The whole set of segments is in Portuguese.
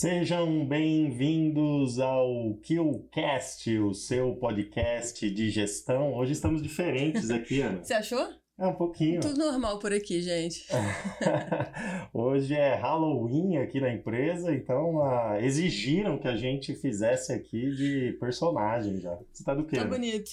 Sejam bem-vindos ao KillCast, o seu podcast de gestão. Hoje estamos diferentes aqui, Ana. Você achou? É um pouquinho. Tudo normal por aqui, gente. Hoje é Halloween aqui na empresa, então uh, exigiram que a gente fizesse aqui de personagem já. Você tá do quê? Tá bonito.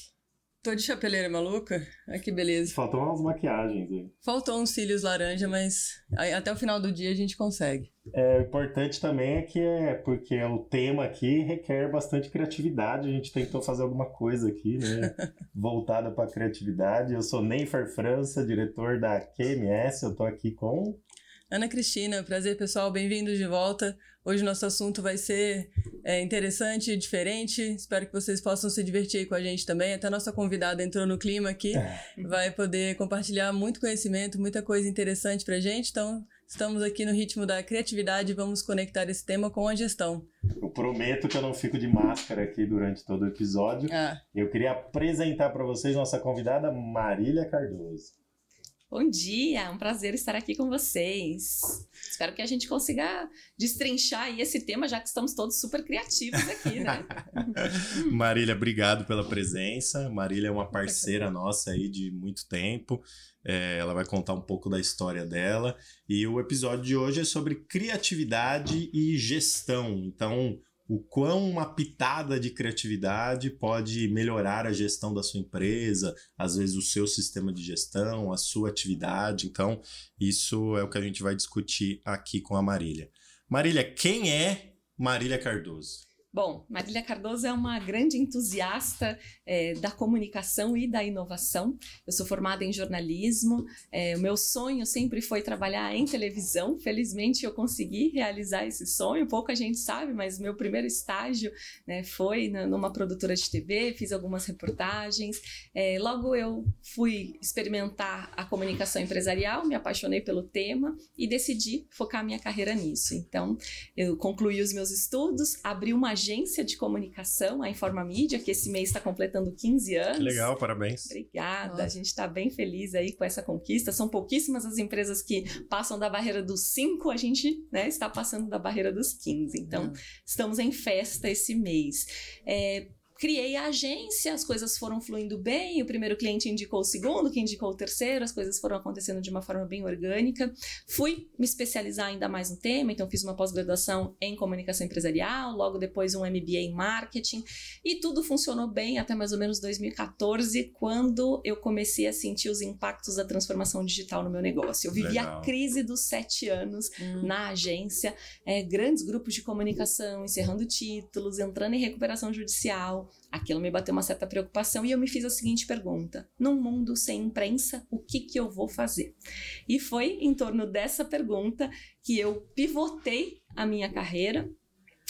Tô de chapeleira maluca? Ai, que beleza. Faltam umas maquiagens aí. Faltou uns cílios laranja, mas até o final do dia a gente consegue. É, o importante também é que é porque o tema aqui requer bastante criatividade. A gente tentou fazer alguma coisa aqui, né? Voltada para criatividade. Eu sou Neyfer França, diretor da QMS. Eu tô aqui com Ana Cristina, prazer pessoal, bem-vindos de volta. Hoje nosso assunto vai ser é, interessante e diferente. Espero que vocês possam se divertir aí com a gente também. Até a nossa convidada entrou no clima aqui, é. vai poder compartilhar muito conhecimento, muita coisa interessante pra gente. Então, estamos aqui no ritmo da criatividade e vamos conectar esse tema com a gestão. Eu prometo que eu não fico de máscara aqui durante todo o episódio. Ah. Eu queria apresentar para vocês nossa convidada Marília Cardoso. Bom dia, é um prazer estar aqui com vocês. Espero que a gente consiga destrinchar aí esse tema, já que estamos todos super criativos aqui, né? Marília, obrigado pela presença. Marília é uma parceira nossa aí de muito tempo. É, ela vai contar um pouco da história dela. E o episódio de hoje é sobre criatividade e gestão. Então, o quão uma pitada de criatividade pode melhorar a gestão da sua empresa, às vezes o seu sistema de gestão, a sua atividade. Então, isso é o que a gente vai discutir aqui com a Marília. Marília, quem é Marília Cardoso? Bom, Marília Cardoso é uma grande entusiasta é, da comunicação e da inovação. Eu sou formada em jornalismo. É, o meu sonho sempre foi trabalhar em televisão. Felizmente, eu consegui realizar esse sonho. Pouca gente sabe, mas meu primeiro estágio né, foi na, numa produtora de TV. Fiz algumas reportagens. É, logo, eu fui experimentar a comunicação empresarial, me apaixonei pelo tema e decidi focar minha carreira nisso. Então, eu concluí os meus estudos, abri uma de comunicação, a Informa Mídia, que esse mês está completando 15 anos. Que legal, parabéns. Obrigada, Nossa. a gente está bem feliz aí com essa conquista. São pouquíssimas as empresas que passam da barreira dos 5, a gente né, está passando da barreira dos 15. Então, uhum. estamos em festa esse mês. É, criei a agência, as coisas foram fluindo bem, o primeiro cliente indicou o segundo, que indicou o terceiro, as coisas foram acontecendo de uma forma bem orgânica. Fui me especializar ainda mais no tema, então fiz uma pós-graduação em comunicação empresarial, logo depois um MBA em marketing, e tudo funcionou bem até mais ou menos 2014, quando eu comecei a sentir os impactos da transformação digital no meu negócio. Eu vivi Legal. a crise dos sete anos hum. na agência, é, grandes grupos de comunicação, encerrando títulos, entrando em recuperação judicial, aquilo me bateu uma certa preocupação e eu me fiz a seguinte pergunta: num mundo sem imprensa, o que, que eu vou fazer? E foi em torno dessa pergunta que eu pivotei a minha carreira.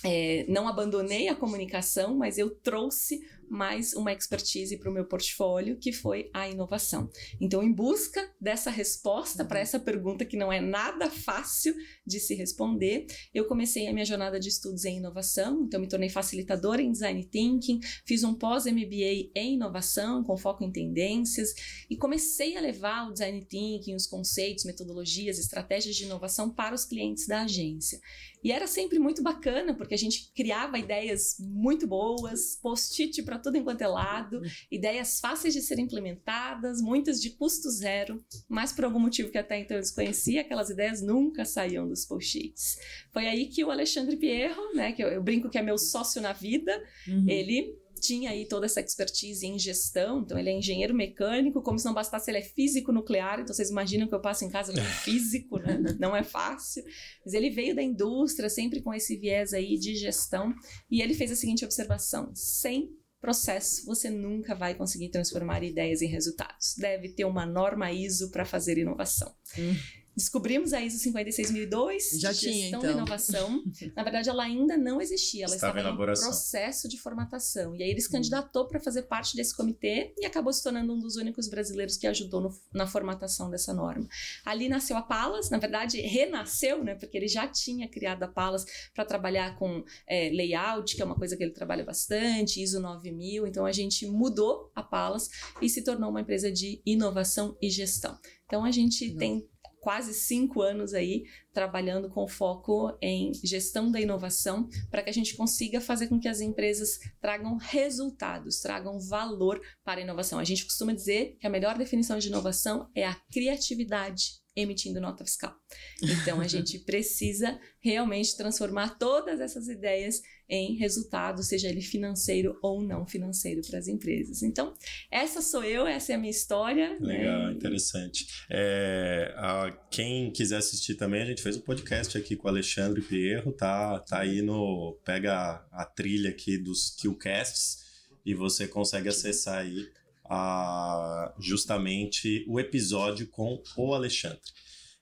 É, não abandonei a comunicação, mas eu trouxe mais uma expertise para o meu portfólio, que foi a inovação. Então, em busca dessa resposta para essa pergunta que não é nada fácil de se responder, eu comecei a minha jornada de estudos em inovação. Então, me tornei facilitadora em design thinking, fiz um pós-MBA em inovação, com foco em tendências, e comecei a levar o design thinking, os conceitos, metodologias, estratégias de inovação para os clientes da agência. E era sempre muito bacana, porque a gente criava ideias muito boas, post-it para tudo enquanto é lado, ideias fáceis de serem implementadas, muitas de custo zero, mas por algum motivo que até então eu desconhecia, aquelas ideias nunca saíam dos post-its. Foi aí que o Alexandre Pierro, né, que eu, eu brinco que é meu sócio na vida, uhum. ele tinha aí toda essa expertise em gestão, então ele é engenheiro mecânico, como se não bastasse, ele é físico nuclear, então vocês imaginam que eu passo em casa com físico, né? Não é fácil. Mas ele veio da indústria, sempre com esse viés aí de gestão, e ele fez a seguinte observação: sem processo, você nunca vai conseguir transformar ideias em resultados. Deve ter uma norma ISO para fazer inovação. Hum. Descobrimos a ISO 56002, Já tinha, gestão então. de inovação. Na verdade, ela ainda não existia, ela estava, estava em, em processo de formatação. E aí ele se candidatou para fazer parte desse comitê e acabou se tornando um dos únicos brasileiros que ajudou no, na formatação dessa norma. Ali nasceu a Palas, na verdade, renasceu, né? Porque ele já tinha criado a Palas para trabalhar com é, layout, que é uma coisa que ele trabalha bastante, ISO 9000. Então a gente mudou a Palas e se tornou uma empresa de inovação e gestão. Então a gente tem quase cinco anos aí trabalhando com foco em gestão da inovação para que a gente consiga fazer com que as empresas tragam resultados, tragam valor para a inovação. A gente costuma dizer que a melhor definição de inovação é a criatividade emitindo nota fiscal. Então a gente precisa realmente transformar todas essas ideias em resultado, seja ele financeiro ou não financeiro para as empresas. Então, essa sou eu, essa é a minha história. Né? Legal, né? interessante. É, a, quem quiser assistir também, a gente fez um podcast aqui com o Alexandre Pierro, tá, tá aí no. Pega a, a trilha aqui dos Killcasts e você consegue acessar aí a, justamente o episódio com o Alexandre.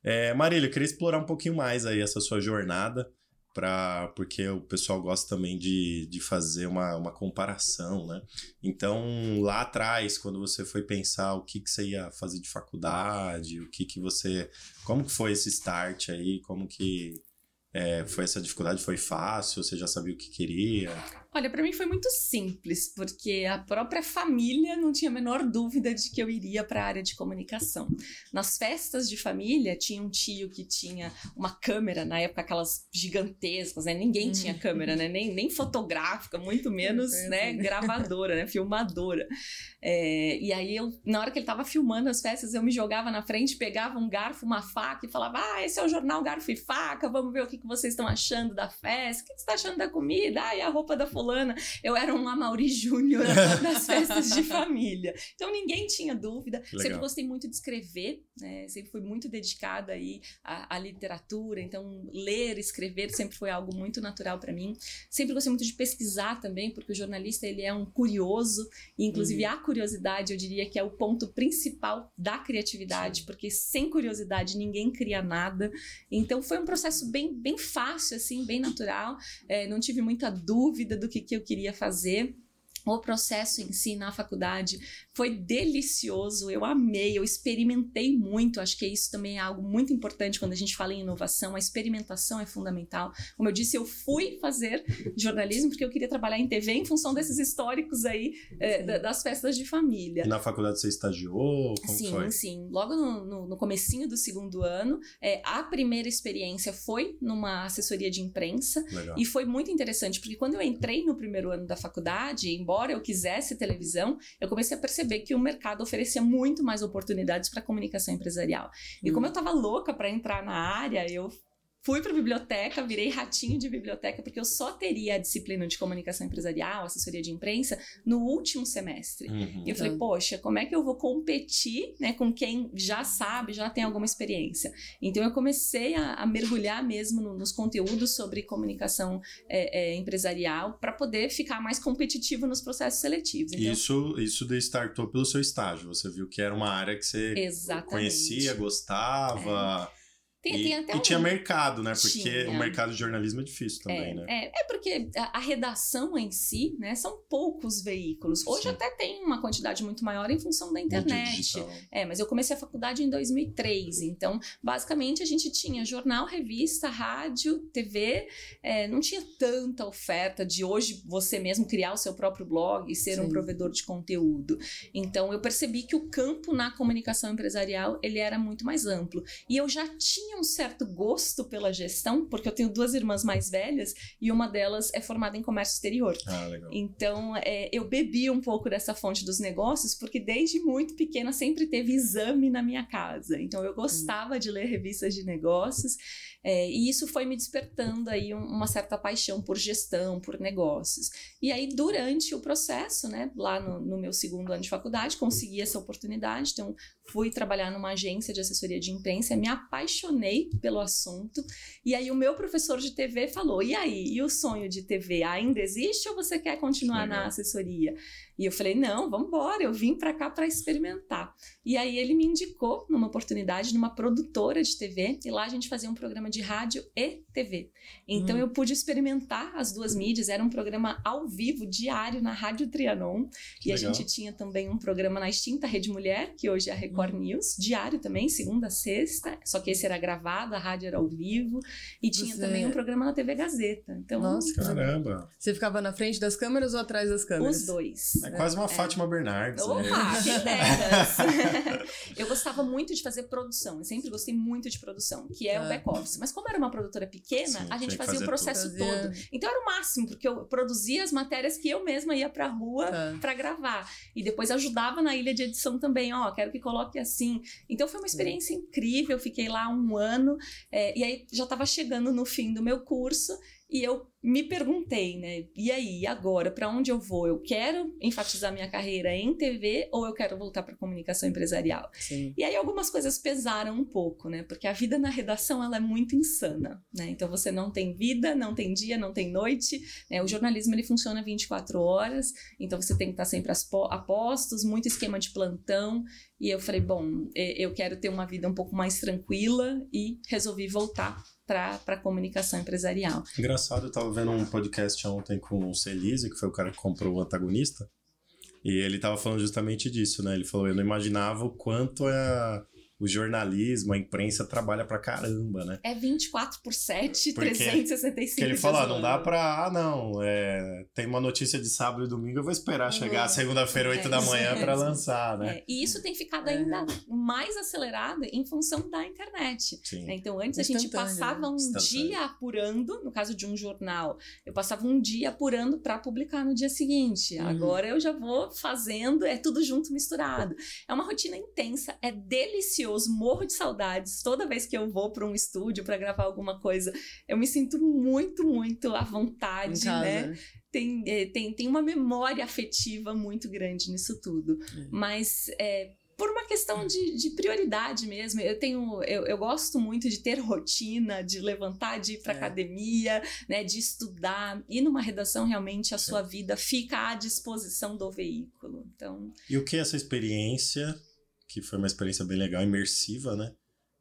É, Marília, eu queria explorar um pouquinho mais aí essa sua jornada para porque o pessoal gosta também de, de fazer uma, uma comparação, né? Então, lá atrás, quando você foi pensar o que, que você ia fazer de faculdade, o que que você... Como que foi esse start aí? Como que é, foi essa dificuldade? Foi fácil? Você já sabia o que queria? Olha, para mim foi muito simples, porque a própria família não tinha a menor dúvida de que eu iria para a área de comunicação. Nas festas de família, tinha um tio que tinha uma câmera, na época aquelas gigantescas, né? Ninguém tinha câmera, né? Nem, nem fotográfica, muito menos, né? Gravadora, né? Filmadora. É, e aí, eu, na hora que ele estava filmando as festas, eu me jogava na frente, pegava um garfo, uma faca e falava: Ah, esse é o jornal Garfo e Faca, vamos ver o que, que vocês estão achando da festa, o que, que você está achando da comida? Ah, e a roupa da fulana. Eu era um Amaury Júnior nas festas de família. Então ninguém tinha dúvida. Sempre gostei muito de escrever, né? Sempre fui muito dedicada aí à, à literatura. Então ler, escrever sempre foi algo muito natural para mim. Sempre gostei muito de pesquisar também, porque o jornalista ele é um curioso e inclusive uhum. a curiosidade eu diria que é o ponto principal da criatividade, Sim. porque sem curiosidade ninguém cria nada. Então foi um processo bem bem fácil assim, bem natural. É, não tive muita dúvida do que, que eu queria fazer. O processo em si na faculdade foi delicioso, eu amei, eu experimentei muito. Acho que isso também é algo muito importante quando a gente fala em inovação. A experimentação é fundamental. Como eu disse, eu fui fazer jornalismo porque eu queria trabalhar em TV em função desses históricos aí é, das festas de família. E na faculdade você estagiou? Como sim, foi? sim. Logo no, no, no comecinho do segundo ano, é, a primeira experiência foi numa assessoria de imprensa Legal. e foi muito interessante porque quando eu entrei no primeiro ano da faculdade, embora eu quisesse televisão, eu comecei a perceber perceber que o mercado oferecia muito mais oportunidades para comunicação empresarial. E como hum. eu estava louca para entrar na área, eu Fui para a biblioteca, virei ratinho de biblioteca, porque eu só teria a disciplina de comunicação empresarial, assessoria de imprensa, no último semestre. Uhum. E eu falei, poxa, como é que eu vou competir né, com quem já sabe, já tem alguma experiência? Então eu comecei a, a mergulhar mesmo no, nos conteúdos sobre comunicação é, é, empresarial para poder ficar mais competitivo nos processos seletivos. Então, isso, isso de startou pelo seu estágio. Você viu que era uma área que você Exatamente. conhecia, gostava. É. Tem, e, tem até e um... tinha mercado, né? Porque tinha. o mercado de jornalismo é difícil também, é, né? É, é porque a, a, redação em si, né? São poucos veículos. Hoje Sim. até tem uma quantidade muito maior em função da internet. É, mas eu comecei a faculdade em 2003. Então, basicamente, a gente tinha jornal, revista, rádio, TV. É, não tinha tanta oferta de hoje você mesmo criar o seu próprio blog e ser Sim. um provedor de conteúdo. Então, eu percebi que o campo na comunicação empresarial, ele era muito mais amplo. E eu já tinha tinha um certo gosto pela gestão, porque eu tenho duas irmãs mais velhas e uma delas é formada em comércio exterior. Ah, legal. Então, é, eu bebi um pouco dessa fonte dos negócios, porque desde muito pequena sempre teve exame na minha casa. Então, eu gostava hum. de ler revistas de negócios. É, e isso foi me despertando aí uma certa paixão por gestão, por negócios. E aí, durante o processo, né, lá no, no meu segundo ano de faculdade, consegui essa oportunidade. Então, fui trabalhar numa agência de assessoria de imprensa, me apaixonei pelo assunto. E aí, o meu professor de TV falou: e aí, e o sonho de TV ainda existe ou você quer continuar na assessoria? E eu falei: não, vamos embora, eu vim para cá para experimentar. E aí ele me indicou numa oportunidade numa produtora de TV, e lá a gente fazia um programa de rádio e TV. Então hum. eu pude experimentar as duas mídias, era um programa ao vivo, diário, na Rádio Trianon. Que e legal. a gente tinha também um programa na extinta Rede Mulher, que hoje é a Record Record News, diário também, segunda a sexta, só que esse era gravado, a rádio era ao vivo, e tinha Você- também um programa na TV Gazeta. Então, Nossa, Caramba. Você ficava na frente das câmeras ou atrás das câmeras? os dois. É quase uma Fátima Bernardes. Opa, né? quem deras. eu gostava muito de fazer produção, eu sempre gostei muito de produção, que é Ah. o back-office. Mas como era uma produtora pequena, Sim, a gente fazia o processo tudo. todo. Fazia- Então era o máximo, porque eu produzia as matérias que eu mesma ia pra rua Tá. pra gravar. E depois ajudava na ilha de edição também, ó, quero que coloque assim. Então foi uma experiência incrível, eu fiquei lá um ano, é, e aí já tava chegando no fim do meu curso, e eu me perguntei, né, e aí, agora, pra onde eu vou? Eu quero enfatizar minha carreira em TV ou eu quero voltar pra comunicação empresarial? Sim. E aí algumas coisas pesaram um pouco, né? Porque a vida na redação ela é muito insana, né? Então você não tem vida, não tem dia, não tem noite. né? O jornalismo ele funciona 24 horas, então você tem que estar sempre as po- a postos, muito esquema de plantão. E eu falei, bom, eu quero ter uma vida um pouco mais tranquila e resolvi voltar para a comunicação empresarial. Engraçado, eu tava vendo um podcast ontem com o Celise, que foi o cara que comprou o antagonista, e ele tava falando justamente disso, né? Ele falou, eu não imaginava o quanto é o jornalismo, a imprensa trabalha pra caramba, né? É 24 por 7, Porque- 365 Que ele falou, ah, não dá pra. Ah, não, é, tem uma notícia de sábado e domingo, eu vou esperar chegar segunda-feira, 8 É, da manhã, pra mesmo. lançar, né? É, e isso tem ficado É. ainda mais acelerado em função da internet. Sim. né? Então, antes a gente Instantâneo, passava um dia apurando, no caso de um jornal, eu passava um dia apurando para publicar no dia seguinte. Uhum. Agora eu já vou fazendo, é tudo junto misturado. É uma rotina intensa, é delicioso, morro de saudades. Toda vez que eu vou para um estúdio para gravar alguma coisa, eu me sinto muito, muito à vontade, né? tem, é, tem, tem uma memória afetiva muito grande nisso tudo. É. Mas é, por uma questão de, de prioridade mesmo. Eu tenho, eu, eu gosto muito de ter rotina, de levantar, de ir para É. academia, né, de estudar. E numa redação, realmente, a sua vida fica à disposição do veículo. Então, E o que essa experiência, que foi uma experiência bem legal, imersiva, né?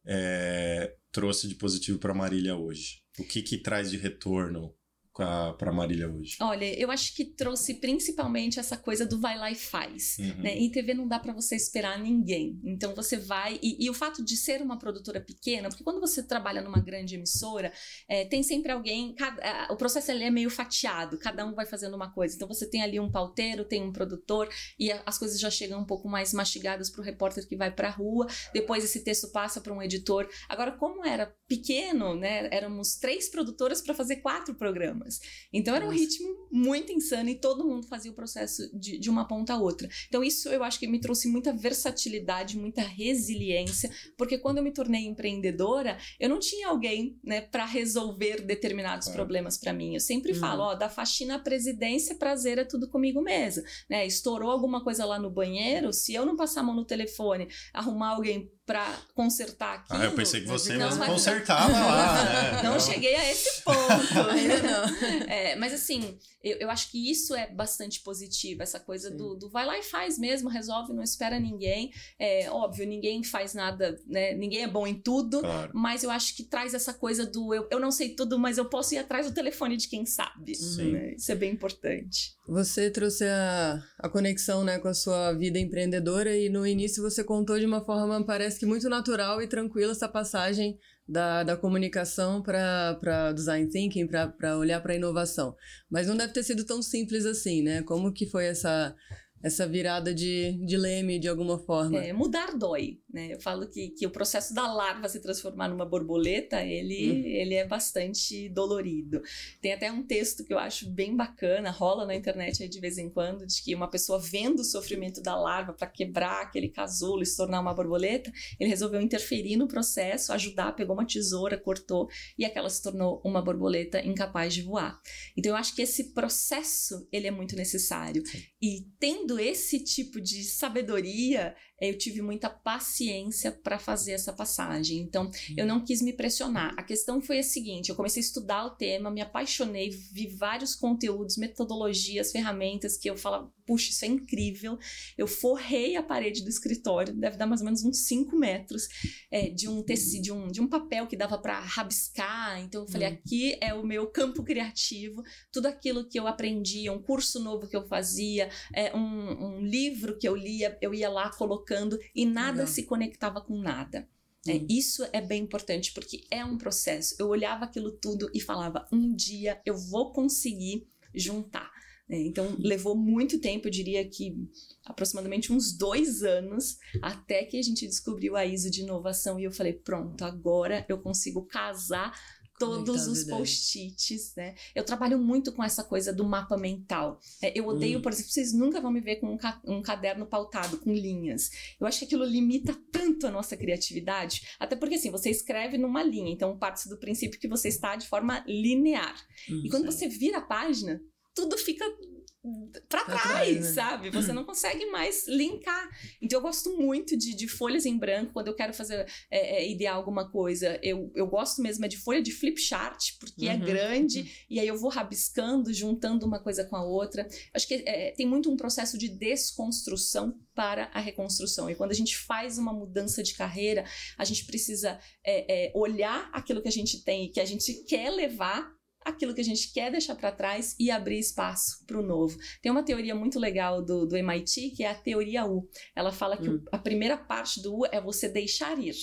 é, trouxe de positivo pra Marília hoje? O que que traz de retorno pra Marília hoje? olha, eu acho que trouxe principalmente essa coisa do vai lá e faz. Uhum. Né? Em TV não dá pra você esperar ninguém. Então você vai. E, e o fato de ser uma produtora pequena, porque quando você trabalha numa grande emissora, é, tem sempre alguém. cada- o processo ali é meio fatiado, cada um vai fazendo uma coisa. Então você tem ali um pauteiro, tem um produtor, e a- as coisas já chegam um pouco mais mastigadas pro repórter que vai pra rua. Depois esse texto passa para um editor. Agora, como era pequeno, né? Éramos três produtoras para fazer quatro programas. Então era um ritmo muito insano e todo mundo fazia o processo de, de uma ponta a outra. Então, isso eu acho que me trouxe muita versatilidade, muita resiliência, porque quando eu me tornei empreendedora, eu não tinha alguém, né, para resolver determinados Claro. problemas para mim. Eu sempre Uhum. falo, ó, da faxina à presidência, prazer é tudo comigo mesmo, né? Estourou alguma coisa lá no banheiro, se eu não passar a mão no telefone, arrumar alguém para consertar aquilo. Ah, eu pensei que você não mesmo consertava lá, né? Não cheguei a esse ponto. Ainda não. É, mas assim, eu, eu acho que isso é bastante positivo, essa coisa do, do vai lá e faz mesmo, resolve, não espera ninguém. É óbvio, ninguém faz nada, né? Ninguém é bom em tudo. Claro. Mas eu acho que traz essa coisa do eu, eu não sei tudo, mas eu posso ir atrás do telefone de quem sabe. Sim. né? Isso é bem importante. Você trouxe a, a conexão né, com a sua vida empreendedora e no início você contou de uma forma, parece que muito natural e tranquila essa passagem da, da comunicação para design thinking, para olhar para a inovação. Mas não deve ter sido tão simples assim, né? Como que foi essa, essa virada de, de leme de alguma forma? É, mudar dói, né? Eu falo que, que o processo da larva se transformar numa borboleta, ele, Uhum. ele é bastante dolorido. Tem até um texto que eu acho bem bacana, rola na internet de vez em quando, de que uma pessoa vendo o sofrimento da larva para quebrar aquele casulo e se tornar uma borboleta, ele resolveu interferir no processo, ajudar, pegou uma tesoura, cortou e aquela se tornou uma borboleta incapaz de voar. Então eu acho que esse processo, ele é muito necessário. E tendo esse tipo de sabedoria, eu tive muita paciência para fazer essa passagem. Então, eu não quis me pressionar. A questão foi a seguinte: eu comecei a estudar o tema, me apaixonei, vi vários conteúdos, metodologias, ferramentas que eu falava, puxa, isso é incrível. Eu forrei a parede do escritório, deve dar mais ou menos uns 5 metros, eh, de um tecido, de um, de um papel que dava para rabiscar. Então, eu falei, Hum. aqui é o meu campo criativo, tudo aquilo que eu aprendi, um curso novo que eu fazia, é, um, um, um livro que eu lia, eu ia lá colocando e nada se conectava com nada. É, uhum. isso é bem importante porque é um processo. Eu olhava aquilo tudo e falava: um dia eu vou conseguir juntar. É, então uhum. levou muito tempo, eu diria que aproximadamente uns dois anos, até que a gente descobriu a ISO de inovação e eu falei: pronto, agora eu consigo casar todos os post-its, né? Eu trabalho muito com essa coisa do mapa mental. É, eu odeio, hum. por exemplo, vocês nunca vão me ver com um, ca um, caderno pautado, com linhas. Eu acho que aquilo limita tanto a nossa criatividade, até porque assim, você escreve numa linha, então parte do princípio que você está de forma linear. Hum, e quando você vira a página, tudo fica para trás, trás né? sabe? Você não consegue mais linkar. Então eu gosto muito de, de folhas em branco quando eu quero fazer é, é, idear alguma coisa. Eu, eu gosto mesmo é de folha de flip chart, porque é uhum, é grande, uhum. e aí eu vou rabiscando, juntando uma coisa com a outra. Acho que é, tem muito um processo de desconstrução para a reconstrução. E quando a gente faz uma mudança de carreira, a gente precisa é, é, olhar aquilo que a gente tem e que a gente quer levar aquilo que a gente quer deixar para trás e abrir espaço para o novo. Tem uma teoria muito legal do, do MIT que é a teoria U. Ela fala que hum. a primeira parte do U é você deixar ir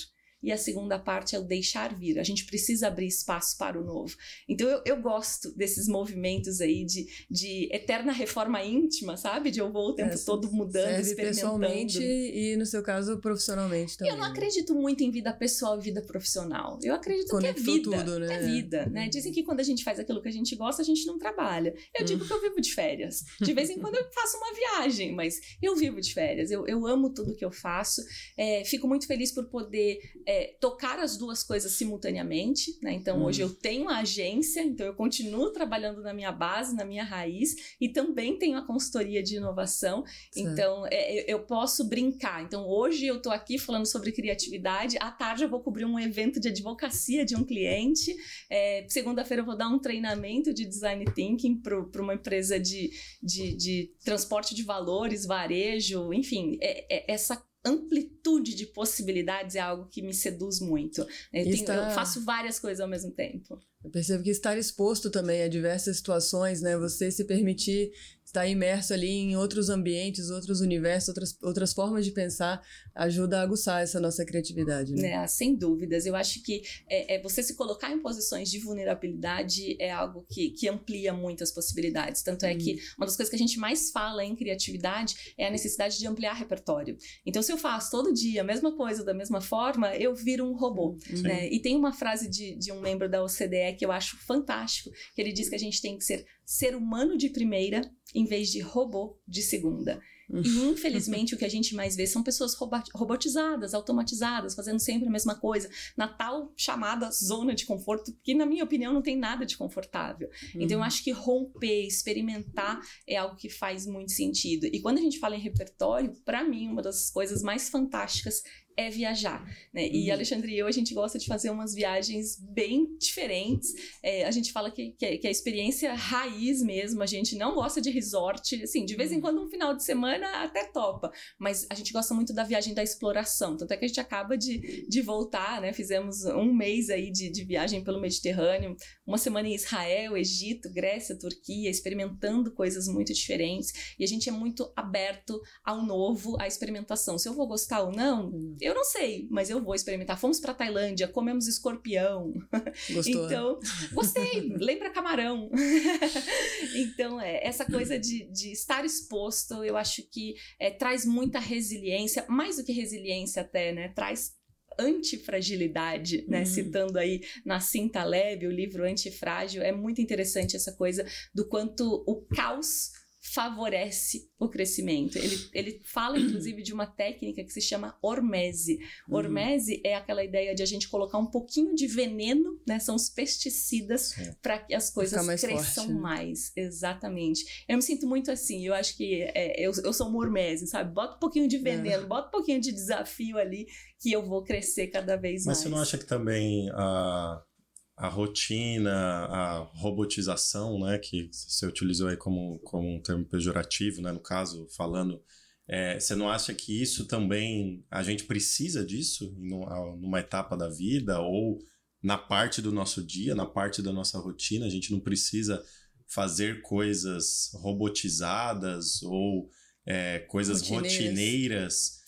e a segunda parte é o deixar vir. A gente precisa abrir espaço para o novo. Então eu, eu gosto desses movimentos aí de, de eterna reforma íntima, sabe? De eu vou o tempo é, todo mudando, experimentando. pessoalmente e, no seu caso, profissionalmente também. Eu não acredito muito em vida pessoal e vida profissional. Eu acredito Conectou que é vida. Tudo, né? É vida, né? Dizem que quando a gente faz aquilo que a gente gosta, a gente não trabalha. Eu digo que eu vivo de férias. De vez em quando eu faço uma viagem, mas eu vivo de férias. Eu, eu amo tudo que eu faço. É, fico muito feliz por poder é, tocar as duas coisas simultaneamente, né? Então hum. hoje eu tenho uma agência, então eu continuo trabalhando na minha base, na minha raiz, e também tenho a consultoria de inovação. Sim. Então é, eu posso brincar. Então hoje eu estou aqui falando sobre criatividade, à tarde eu vou cobrir um evento de advocacia de um cliente, é, segunda-feira eu vou dar um treinamento de design thinking para uma empresa de, de, de, transporte de valores, varejo, enfim, é, é essa amplitude de possibilidades é algo que me seduz muito. Eu, tenho, está... eu, faço várias coisas ao mesmo tempo. Eu percebo que estar exposto também a diversas situações, né? Você se permitir estar imerso ali em outros ambientes, outros universos, outras, outras formas de pensar, ajuda a aguçar essa nossa criatividade. Né? É, sem dúvidas. Eu acho que é, é, você se colocar em posições de vulnerabilidade é algo que, que amplia muitas possibilidades. Tanto é hum. que uma das coisas que a gente mais fala em criatividade é a necessidade de ampliar repertório. Então, se eu faço todo dia a mesma coisa da mesma forma, eu viro um robô. Né? E tem uma frase de, de um membro da OCDE que eu acho fantástico, que ele diz que a gente tem que ser ser humano de primeira em vez de robô de segunda. E infelizmente o que a gente mais vê são pessoas robotizadas, automatizadas, fazendo sempre a mesma coisa, na tal chamada zona de conforto, que na minha opinião não tem nada de confortável. Uhum. Então eu acho que romper, experimentar é algo que faz muito sentido. E quando a gente fala em repertório, para mim uma das coisas mais fantásticas é viajar. Né? Uhum. E Alexandre e eu, a gente gosta de fazer umas viagens bem diferentes. É, a gente fala que, que, é, que a experiência raiz mesmo, a gente não gosta de resort, assim, de vez em uhum. quando um final de semana até topa, mas a gente gosta muito da viagem da exploração, tanto é que a gente acaba de, de voltar, né? Fizemos um mês aí de, de viagem pelo Mediterrâneo, uma semana em Israel, Egito, Grécia, Turquia, experimentando coisas muito diferentes, e a gente é muito aberto ao novo, à experimentação. Se eu vou gostar ou não, uhum. Eu não sei, mas eu vou experimentar. Fomos para Tailândia, comemos escorpião. Gostou? Né? então, gostei. Lembra camarão. então, é, essa coisa de, de estar exposto, eu acho que é, traz muita resiliência, mais do que resiliência até, né? Traz antifragilidade, né? Uhum. Citando aí na Cinta Leve, o livro Antifrágil, é muito interessante essa coisa do quanto o caos favorece o crescimento. Ele, ele fala, inclusive, de uma técnica que se chama hormese. Uhum. Hormese é aquela ideia de a gente colocar um pouquinho de veneno, né? São os pesticidas para que as coisas mais cresçam forte, né? mais. Exatamente. Eu me sinto muito assim. Eu acho que é, eu, eu sou uma hormese, sabe? Bota um pouquinho de é. veneno, é. bota um pouquinho de desafio ali que eu vou crescer cada vez Mas mais. Mas você não acha que também a a rotina, a robotização, né, que você utilizou aí como, como um termo pejorativo, né, no caso, falando, é, você não acha que isso também, a gente precisa disso numa etapa da vida ou na parte do nosso dia, na parte da nossa rotina, a gente não precisa fazer coisas robotizadas ou é, coisas Rotineiras. rotineiras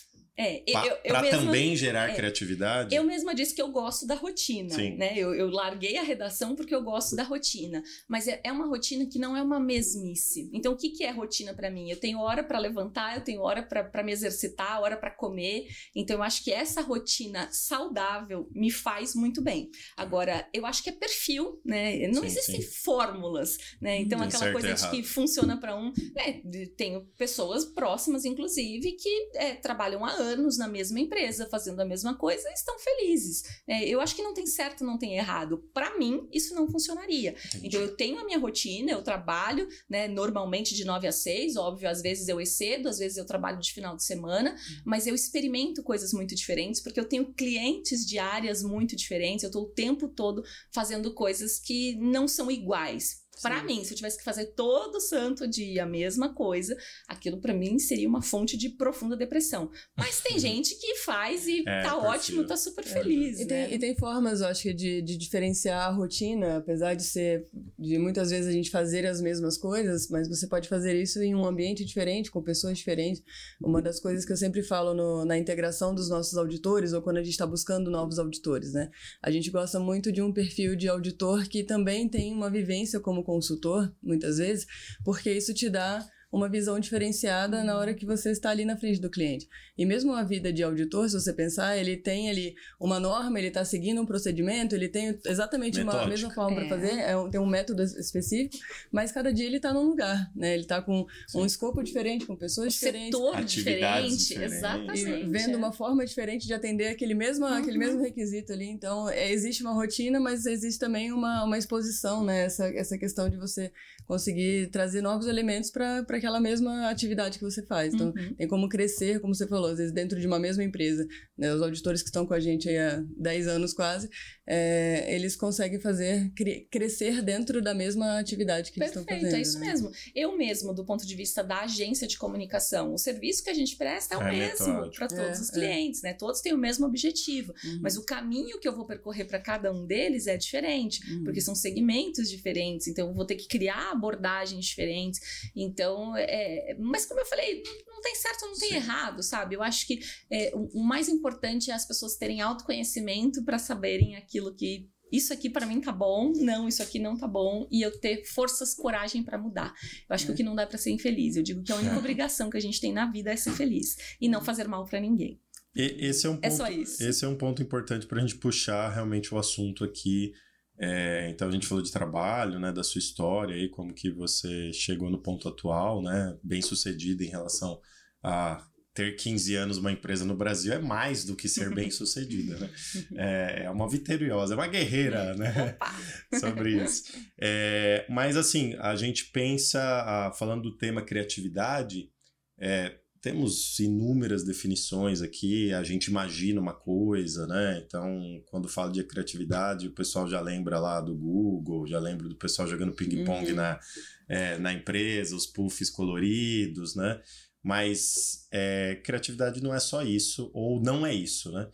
É, para também gerar é. criatividade? Eu mesma disse que eu gosto da rotina, Sim. né? Eu, eu larguei a redação porque eu gosto da rotina, mas é, é uma rotina que não é uma mesmice. Então, o que, que é rotina pra mim? Eu tenho hora pra levantar, eu tenho hora pra me exercitar, hora pra comer. Então, eu acho que essa rotina saudável me faz muito bem. Agora, eu acho que é perfil, né? Não Sim, existem sim. fórmulas, né? Então, Tem aquela certo e coisa de que funciona pra um, né? Tenho pessoas próximas, inclusive, que é, trabalham há anos na mesma empresa, fazendo a mesma coisa, e estão felizes. É, eu acho que não tem certo, não tem errado. Para mim, isso não funcionaria. Entendi. Então, eu tenho a minha rotina, eu trabalho, né, normalmente de 9 a 6, óbvio, às vezes eu excedo, às vezes eu trabalho de final de semana, mas eu experimento coisas muito diferentes, porque eu tenho clientes de áreas muito diferentes, eu estou o tempo todo fazendo coisas que não são iguais. Para mim, se eu tivesse que fazer todo santo dia a mesma coisa, aquilo para mim seria uma fonte de profunda depressão. Mas tem gente que faz e É, tá perfil. ótimo, tá super feliz, E né? tem, e tem formas, eu acho que, de, de diferenciar a rotina, apesar de ser, de muitas vezes a gente fazer as mesmas coisas, mas você pode fazer isso em um ambiente diferente, com pessoas diferentes. Uma das coisas que eu sempre falo no- na integração dos nossos auditores, ou quando a gente está buscando novos auditores, né? A gente gosta muito de um perfil de auditor que também tem uma vivência como consultor, muitas vezes, porque isso te dá uma visão diferenciada na hora que você está ali na frente do cliente. E mesmo a vida de auditor, se você pensar, ele tem ali uma norma, ele está seguindo um procedimento, ele tem exatamente uma Metódica. mesma forma para É. fazer, é um- tem um método específico, mas cada dia ele está num lugar, né? Ele está com um escopo diferente, com pessoas diferentes. Setor diferente, diferentes. exatamente. E vendo é. uma forma diferente de atender aquele mesmo, aquele Uhum. mesmo requisito ali. Então, é, existe uma rotina, mas existe também uma, uma exposição, né? Essa, essa questão de você conseguir trazer novos elementos para aquela mesma atividade que você faz. Então, Uhum. tem como crescer, como você falou, às vezes dentro de uma mesma empresa. né? Os auditores que estão com a gente aí há 10 anos quase, é, eles conseguem fazer, cre- crescer dentro da mesma atividade que eles estão Perfeito, fazendo. é isso né? mesmo. Eu mesmo, do ponto de vista da agência de comunicação, o serviço que a gente presta é o É mesmo para todos É, os é. clientes, né? Todos têm o mesmo objetivo, Uhum. mas o caminho que eu vou percorrer para cada um deles é diferente, Uhum. porque são segmentos diferentes, então eu vou ter que criar abordagens diferentes. Então, é, mas como eu falei, não não tem certo, não tem Sim. errado, sabe? Eu acho que é, o, o mais importante é as pessoas terem autoconhecimento para saberem aquilo que isso aqui para mim tá bom, não, isso aqui não tá bom, e eu ter forças, coragem para mudar. Eu acho que o que não dá para ser infeliz. Eu digo que a única obrigação que a gente tem na vida é ser feliz e não fazer mal para ninguém. E- esse é um ponto, É só isso. Esse é um ponto importante para a gente puxar realmente o assunto aqui. É, então a gente falou de trabalho, né, da sua história aí, como que você chegou no ponto atual, né, bem sucedido em relação a ter 15 anos uma empresa no Brasil é mais do que ser bem sucedida, né? É, é uma vitoriosa, é uma guerreira, né? Sobre isso. É, mas assim, a gente pensa, falando do tema criatividade, é, temos inúmeras definições aqui, a gente imagina uma coisa, né? Então, quando fala de criatividade, o pessoal já lembra lá do Google, já lembra do pessoal jogando ping-pong Uhum. na, é, na empresa, os puffs coloridos, né? Mas é, criatividade não é só isso, ou não é isso, né?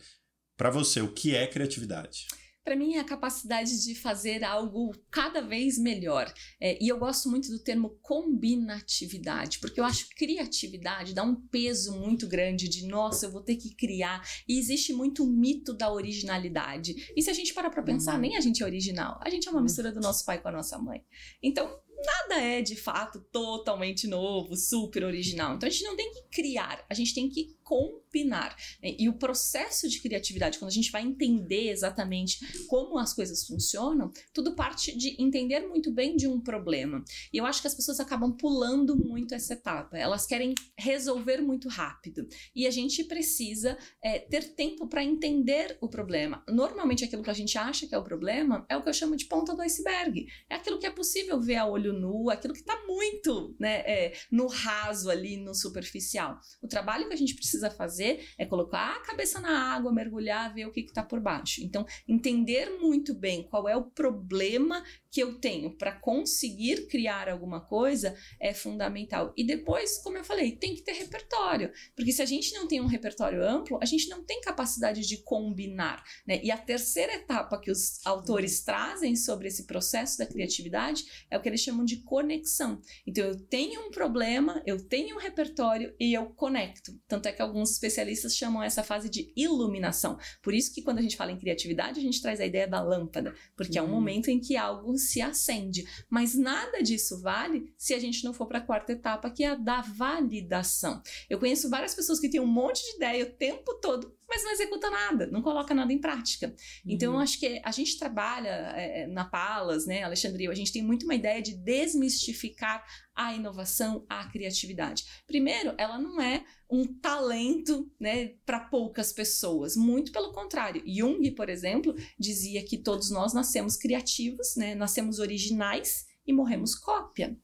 Para você, o que é criatividade? Para mim é a capacidade de fazer algo cada vez melhor. É, e eu gosto muito do termo combinatividade, porque eu acho que criatividade dá um peso muito grande de, nossa, eu vou ter que criar. E existe muito o mito da originalidade. E se a gente parar para pensar, Uhum. nem a gente é original. A gente é uma mistura do nosso pai com a nossa mãe. Então, nada é de fato totalmente novo, super original. Então a gente não tem que criar, a gente tem que combinar. né? E o processo de criatividade, quando a gente vai entender exatamente como as coisas funcionam, tudo parte de entender muito bem de um problema. E eu acho que as pessoas acabam pulando muito essa etapa. Elas querem resolver muito rápido. E a gente precisa é, ter tempo para entender o problema. Normalmente aquilo que a gente acha que é o problema é o que eu chamo de ponta do iceberg. É aquilo que é possível ver a olho nu, aquilo que está muito né, é, no raso ali, no superficial. O trabalho que a gente precisa fazer é colocar a cabeça na água, mergulhar, ver o que está por baixo. Então, entender muito bem qual é o problema que eu tenho para conseguir criar alguma coisa é fundamental. E depois, como eu falei, tem que ter repertório, porque se a gente não tem um repertório amplo, a gente não tem capacidade de combinar, né? E a terceira etapa que os autores trazem sobre esse processo da criatividade é o que eles chamam de conexão. Então eu tenho um problema, eu tenho um repertório e eu conecto. Tanto é que alguns especialistas chamam essa fase de iluminação. Por isso que quando a gente fala em criatividade, a gente traz a ideia da lâmpada, porque é um uhum. momento em que algo se acende. Mas nada disso vale se a gente não for para a quarta etapa, que é a da validação. Eu conheço várias pessoas que têm um monte de ideia o tempo todo, mas não executa nada, não coloca nada em prática. Então, eu uhum. acho que a gente trabalha é, na Palas, né, Alexandria, a gente tem muito uma ideia de desmistificar a inovação, a criatividade. Primeiro, ela não é um talento né, para poucas pessoas, muito pelo contrário. Jung, por exemplo, dizia que todos nós nascemos criativos, né, nascemos originais e morremos cópia.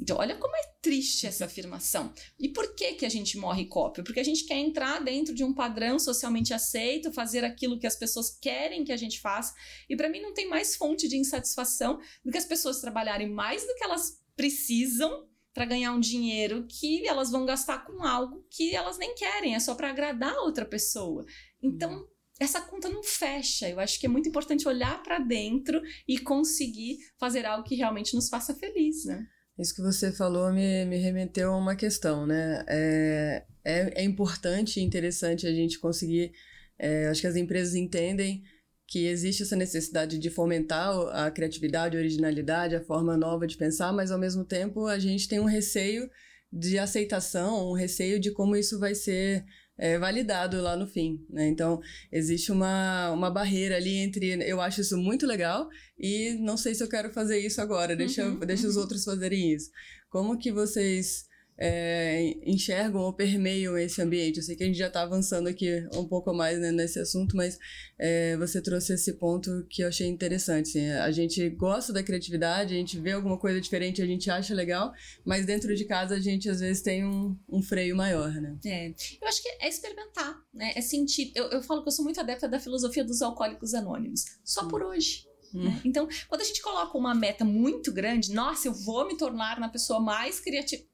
Então, olha como é triste essa afirmação. E por que, que a gente morre cópia? Porque a gente quer entrar dentro de um padrão socialmente aceito, fazer aquilo que as pessoas querem que a gente faça. E para mim não tem mais fonte de insatisfação do que as pessoas trabalharem mais do que elas precisam para ganhar um dinheiro que elas vão gastar com algo que elas nem querem, é só para agradar outra pessoa. Então, uhum. essa conta não fecha. Eu acho que é muito importante olhar para dentro e conseguir fazer algo que realmente nos faça feliz, né? Isso que você falou me, me remeteu a uma questão, né? É, é, é importante e interessante a gente conseguir. É, acho que as empresas entendem que existe essa necessidade de fomentar a criatividade, a originalidade, a forma nova de pensar, mas ao mesmo tempo a gente tem um receio de aceitação, um receio de como isso vai ser é, validado lá no fim. Né? Então, existe uma, uma barreira ali entre eu acho isso muito legal e não sei se eu quero fazer isso agora, deixa, uhum, deixa uhum. os outros fazerem isso. Como que vocês é, enxergam ou permeiam esse ambiente. Eu sei que a gente já está avançando aqui um pouco mais né, nesse assunto, mas é, você trouxe esse ponto que eu achei interessante. Assim, a gente gosta da criatividade, a gente vê alguma coisa diferente, a gente acha legal, mas dentro de casa a gente às vezes tem um, um freio maior, né? É, eu acho que é experimentar, né? É sentir. Eu, eu falo que eu sou muito adepta da filosofia dos alcoólicos anônimos. Só por hoje. Hum. Né? Então, quando a gente coloca uma meta muito grande, nossa, eu vou me tornar na pessoa mais criativa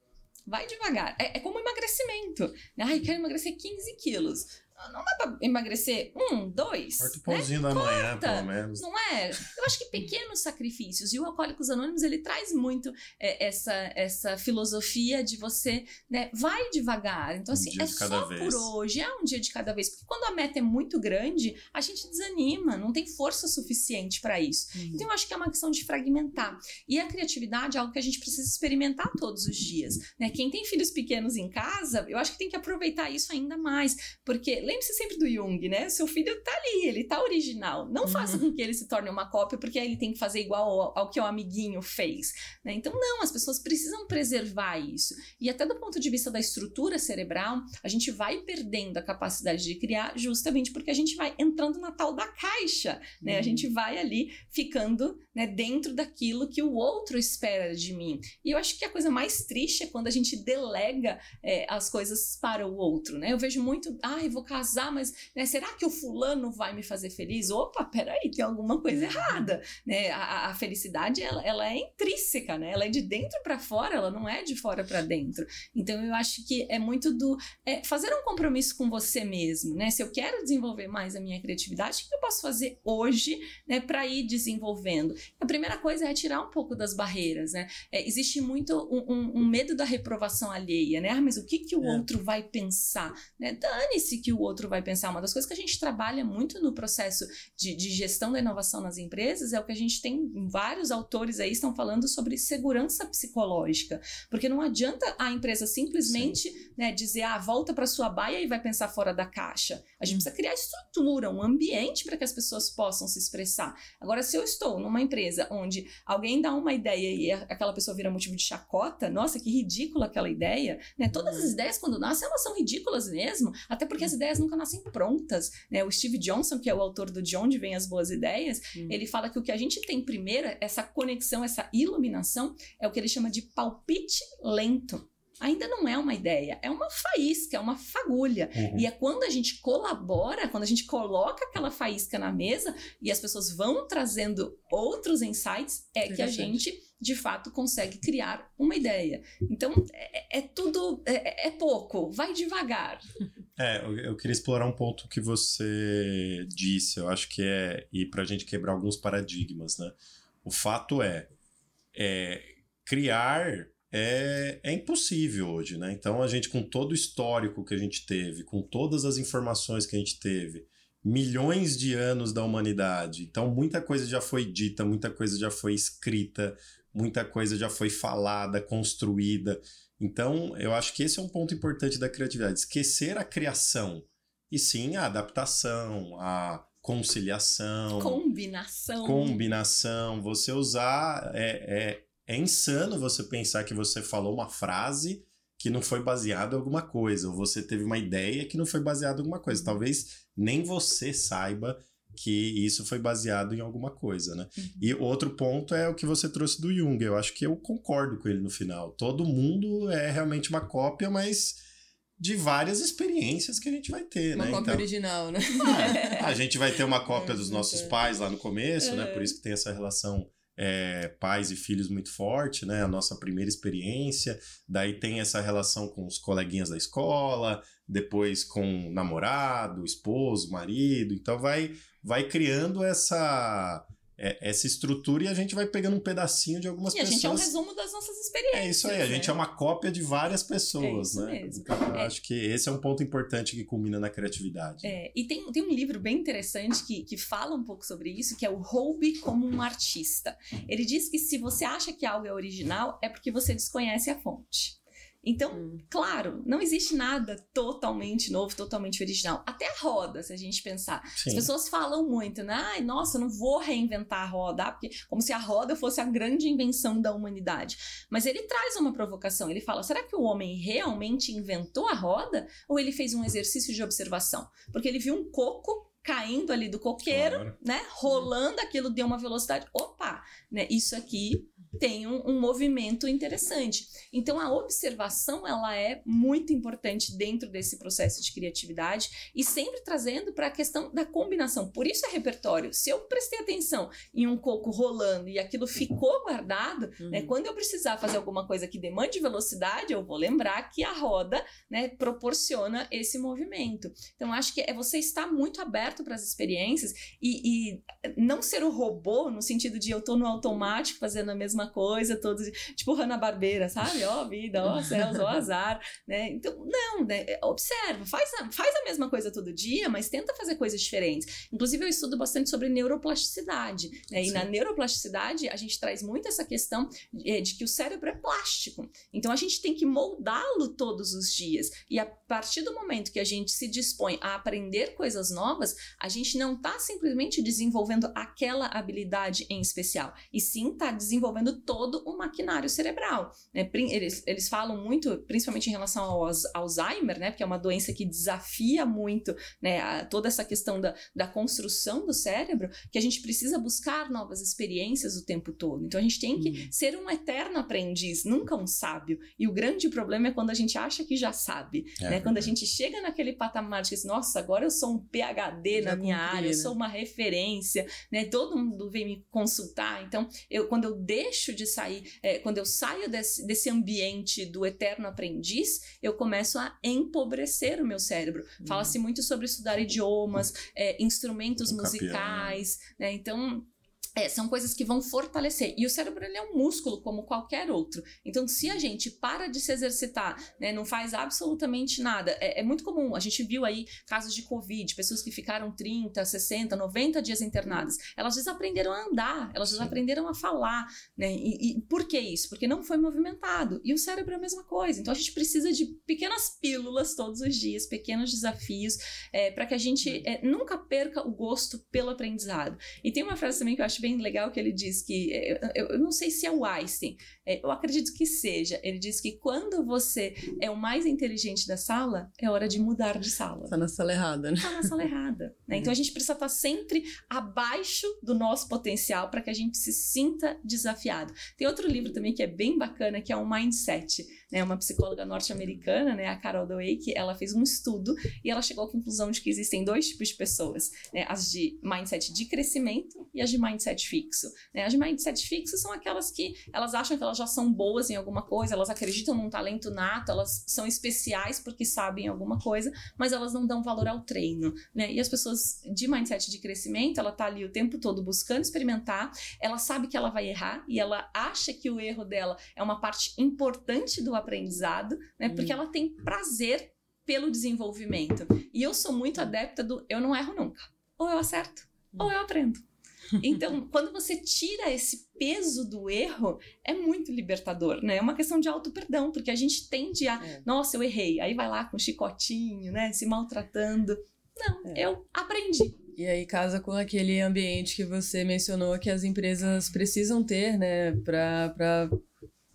vai devagar. É, é como emagrecimento. Ai, quero emagrecer 15 quilos. Não dá pra emagrecer um, dois. Corta o pãozinho né? da Corta, manhã, pelo menos. Não é? Eu acho que pequenos sacrifícios. E o Alcoólicos Anônimos, ele traz muito é, essa, essa filosofia de você, né, vai devagar. Então, assim, um é só vez. por hoje, é um dia de cada vez. Porque quando a meta é muito grande, a gente desanima, não tem força suficiente para isso. Uhum. Então, eu acho que é uma questão de fragmentar. E a criatividade é algo que a gente precisa experimentar todos os dias. Né? Quem tem filhos pequenos em casa, eu acho que tem que aproveitar isso ainda mais. Porque lembre-se sempre do Jung, né? Seu filho tá ali, ele tá original. Não uhum. faça com que ele se torne uma cópia, porque aí ele tem que fazer igual ao, ao que o amiguinho fez. Né? Então, não, as pessoas precisam preservar isso. E até do ponto de vista da estrutura cerebral, a gente vai perdendo a capacidade de criar justamente porque a gente vai entrando na tal da caixa, né? Uhum. A gente vai ali ficando né, dentro daquilo que o outro espera de mim. E eu acho que a coisa mais triste é quando a gente delega é, as coisas para o outro, né? Eu vejo muito, ah, vou casar, mas né, será que o fulano vai me fazer feliz? Opa, peraí, tem alguma coisa uhum. errada, né? A, a felicidade, ela, ela, é intrínseca, né? Ela é de dentro para fora, ela não é de fora para dentro. Então, eu acho que é muito do é, fazer um compromisso com você mesmo, né? Se eu quero desenvolver mais a minha criatividade, o que eu posso fazer hoje, né, para ir desenvolvendo? A primeira coisa é tirar um pouco das barreiras, né? É, existe muito um, um, um, medo da reprovação alheia, né? Ah, mas o que, que o é. outro vai pensar? Né? Dane-se que o outro vai pensar. Uma das coisas que a gente trabalha muito no processo de, de gestão da inovação nas empresas é o que a gente tem, vários autores aí estão falando sobre segurança psicológica. Porque não adianta a empresa simplesmente né, dizer, ah, volta para sua baia e vai pensar fora da caixa. A gente precisa criar estrutura, um ambiente para que as pessoas possam se expressar. Agora, se eu estou numa empresa onde alguém dá uma ideia e aquela pessoa vira motivo de chacota, nossa, que ridícula aquela ideia, né? Todas as ideias, quando nascem, elas são ridículas mesmo, até porque as ideias nunca nascem prontas, né? O Steve Johnson, que é o autor do De Onde Vêm as Boas Ideias, hum. ele fala que o que a gente tem primeiro, essa conexão, essa iluminação, é o que ele chama de palpite lento. Ainda não é uma ideia, é uma faísca, é uma fagulha. Uhum. E é quando a gente colabora, quando a gente coloca aquela faísca na mesa e as pessoas vão trazendo outros insights, é que a gente de fato consegue criar uma ideia. Então é, é tudo é, é, pouco, vai devagar. É, eu, eu, queria explorar um ponto que você disse. Eu acho que é e para a gente quebrar alguns paradigmas, né? O fato é, é criar é, é impossível hoje, né? Então a gente, com todo o histórico que a gente teve, com todas as informações que a gente teve, milhões de anos da humanidade, então muita coisa já foi dita, muita coisa já foi escrita, muita coisa já foi falada, construída. Então eu acho que esse é um ponto importante da criatividade: esquecer a criação e sim a adaptação, a conciliação, combinação, combinação. Você usar é, é é insano você pensar que você falou uma frase que não foi baseada em alguma coisa, ou você teve uma ideia que não foi baseada em alguma coisa. Uhum. Talvez nem você saiba que isso foi baseado em alguma coisa, né? Uhum. E outro ponto é o que você trouxe do Jung. Eu acho que eu concordo com ele no final. Todo mundo é realmente uma cópia, mas de várias experiências que a gente vai ter, uma né? Uma cópia então, original, né? É, a gente vai ter uma cópia dos nossos pais lá no começo, né? Por isso que tem essa relação é, pais e filhos muito forte, né? A nossa primeira experiência. Daí tem essa relação com os coleguinhas da escola, depois com namorado, esposo, marido. Então vai, vai criando essa é, essa estrutura e a gente vai pegando um pedacinho de algumas e pessoas. E a gente é um resumo das nossas experiências. É isso aí, a né? gente é uma cópia de várias pessoas, é né? Mesmo. Então, é. acho que esse é um ponto importante que culmina na criatividade. É, e tem, tem um livro bem interessante que, que fala um pouco sobre isso, que é o Roube como um artista. Ele diz que se você acha que algo é original, é porque você desconhece a fonte. Então, hum. claro, não existe nada totalmente novo, totalmente original. Até a roda, se a gente pensar. Sim. As pessoas falam muito, né? Ai, nossa, eu não vou reinventar a roda, ah, porque como se a roda fosse a grande invenção da humanidade. Mas ele traz uma provocação. Ele fala: será que o homem realmente inventou a roda? Ou ele fez um exercício de observação? Porque ele viu um coco caindo ali do coqueiro, claro. né? Rolando, aquilo deu uma velocidade. Opa, né? Isso aqui tem um, um, movimento interessante. Então a observação ela é muito importante dentro desse processo de criatividade e sempre trazendo para a questão da combinação. Por isso é repertório. Se eu prestei atenção em um coco rolando e aquilo ficou guardado, uhum. né, quando eu precisar fazer alguma coisa que demande velocidade, eu vou lembrar que a roda né, proporciona esse movimento. Então acho que é você estar muito aberto para as experiências e, e não ser o robô no sentido de eu estou no automático fazendo a mesma coisa, todos, tipo Hanna-Barbera, sabe? Ó oh, vida, ó oh, céus, ó oh, azar, né? Então, não, né? observa, faz a, faz a mesma coisa todo dia, mas tenta fazer coisas diferentes. Inclusive, eu estudo bastante sobre neuroplasticidade, né? E na neuroplasticidade, a gente traz muito essa questão de, é, de que o cérebro é plástico. Então, a gente tem que moldá-lo todos os dias. E a partir do momento que a gente se dispõe a aprender coisas novas, a gente não está simplesmente desenvolvendo aquela habilidade em especial, e sim está desenvolvendo todo o maquinário cerebral. Né? Eles, eles falam muito, principalmente em relação ao Alzheimer, né? porque é uma doença que desafia muito né, toda essa questão da, da construção do cérebro, que a gente precisa buscar novas experiências o tempo todo. Então a gente tem que hum. ser um eterno aprendiz, nunca um sábio. E o grande problema é quando a gente acha que já sabe. É, né? Quando a gente chega naquele patamar de que, nossa, agora eu sou um PhD já na minha cumpri, área, né? eu sou uma referência, né? todo mundo vem me consultar. Então, eu, quando eu deixo deixo de sair, é, quando eu saio desse, desse ambiente do eterno aprendiz, eu começo a empobrecer o meu cérebro. Fala-se muito sobre estudar idiomas, é, instrumentos musicais, né? Então é, são coisas que vão fortalecer. E o cérebro ele é um músculo como qualquer outro. Então, se a gente para de se exercitar, né, não faz absolutamente nada, é, é, muito comum. A gente viu aí casos de Covid, pessoas que ficaram 30, 60, 90 dias internadas. Elas desaprenderam a andar, elas desaprenderam a falar. Né? E, e por que isso? Porque não foi movimentado. E o cérebro é a mesma coisa. Então, a gente precisa de pequenas pílulas todos os dias, pequenos desafios, é, para que a gente é, nunca perca o gosto pelo aprendizado. E tem uma frase também que eu acho bem bem legal que ele diz que, é, eu, eu não sei se é o Einstein, é, eu acredito que seja. Ele diz que quando você é o mais inteligente da sala, é hora de mudar de sala. Tá na sala errada, né? Tá na sala errada. Né? Então a gente precisa estar sempre abaixo do nosso potencial para que a gente se sinta desafiado. Tem outro livro também que é bem bacana, que é o Mindset né, uma psicóloga norte-americana, né, a Carol Dweck, ela fez um estudo e ela chegou à conclusão de que existem dois tipos de pessoas, né, as de mindset de crescimento e as de mindset fixo. Né? As de mindset fixo são aquelas que elas acham que elas já são boas em alguma coisa, elas acreditam num talento nato, elas são especiais porque sabem alguma coisa, mas elas não dão valor ao treino, né? E as pessoas de mindset de crescimento, ela tá ali o tempo todo buscando experimentar, ela sabe que ela vai errar e ela acha que o erro dela é uma parte importante do aprendizado, né? Porque hum. ela tem prazer pelo desenvolvimento. E eu sou muito adepta do eu não erro nunca. Ou eu acerto, hum. ou eu aprendo. Então, quando você tira esse peso do erro, é muito libertador, né? É uma questão de auto-perdão, porque a gente tende a, é. nossa, eu errei. Aí vai lá com um chicotinho, né? Se maltratando. Não, é. eu aprendi. E aí casa com aquele ambiente que você mencionou que as empresas precisam ter, né, para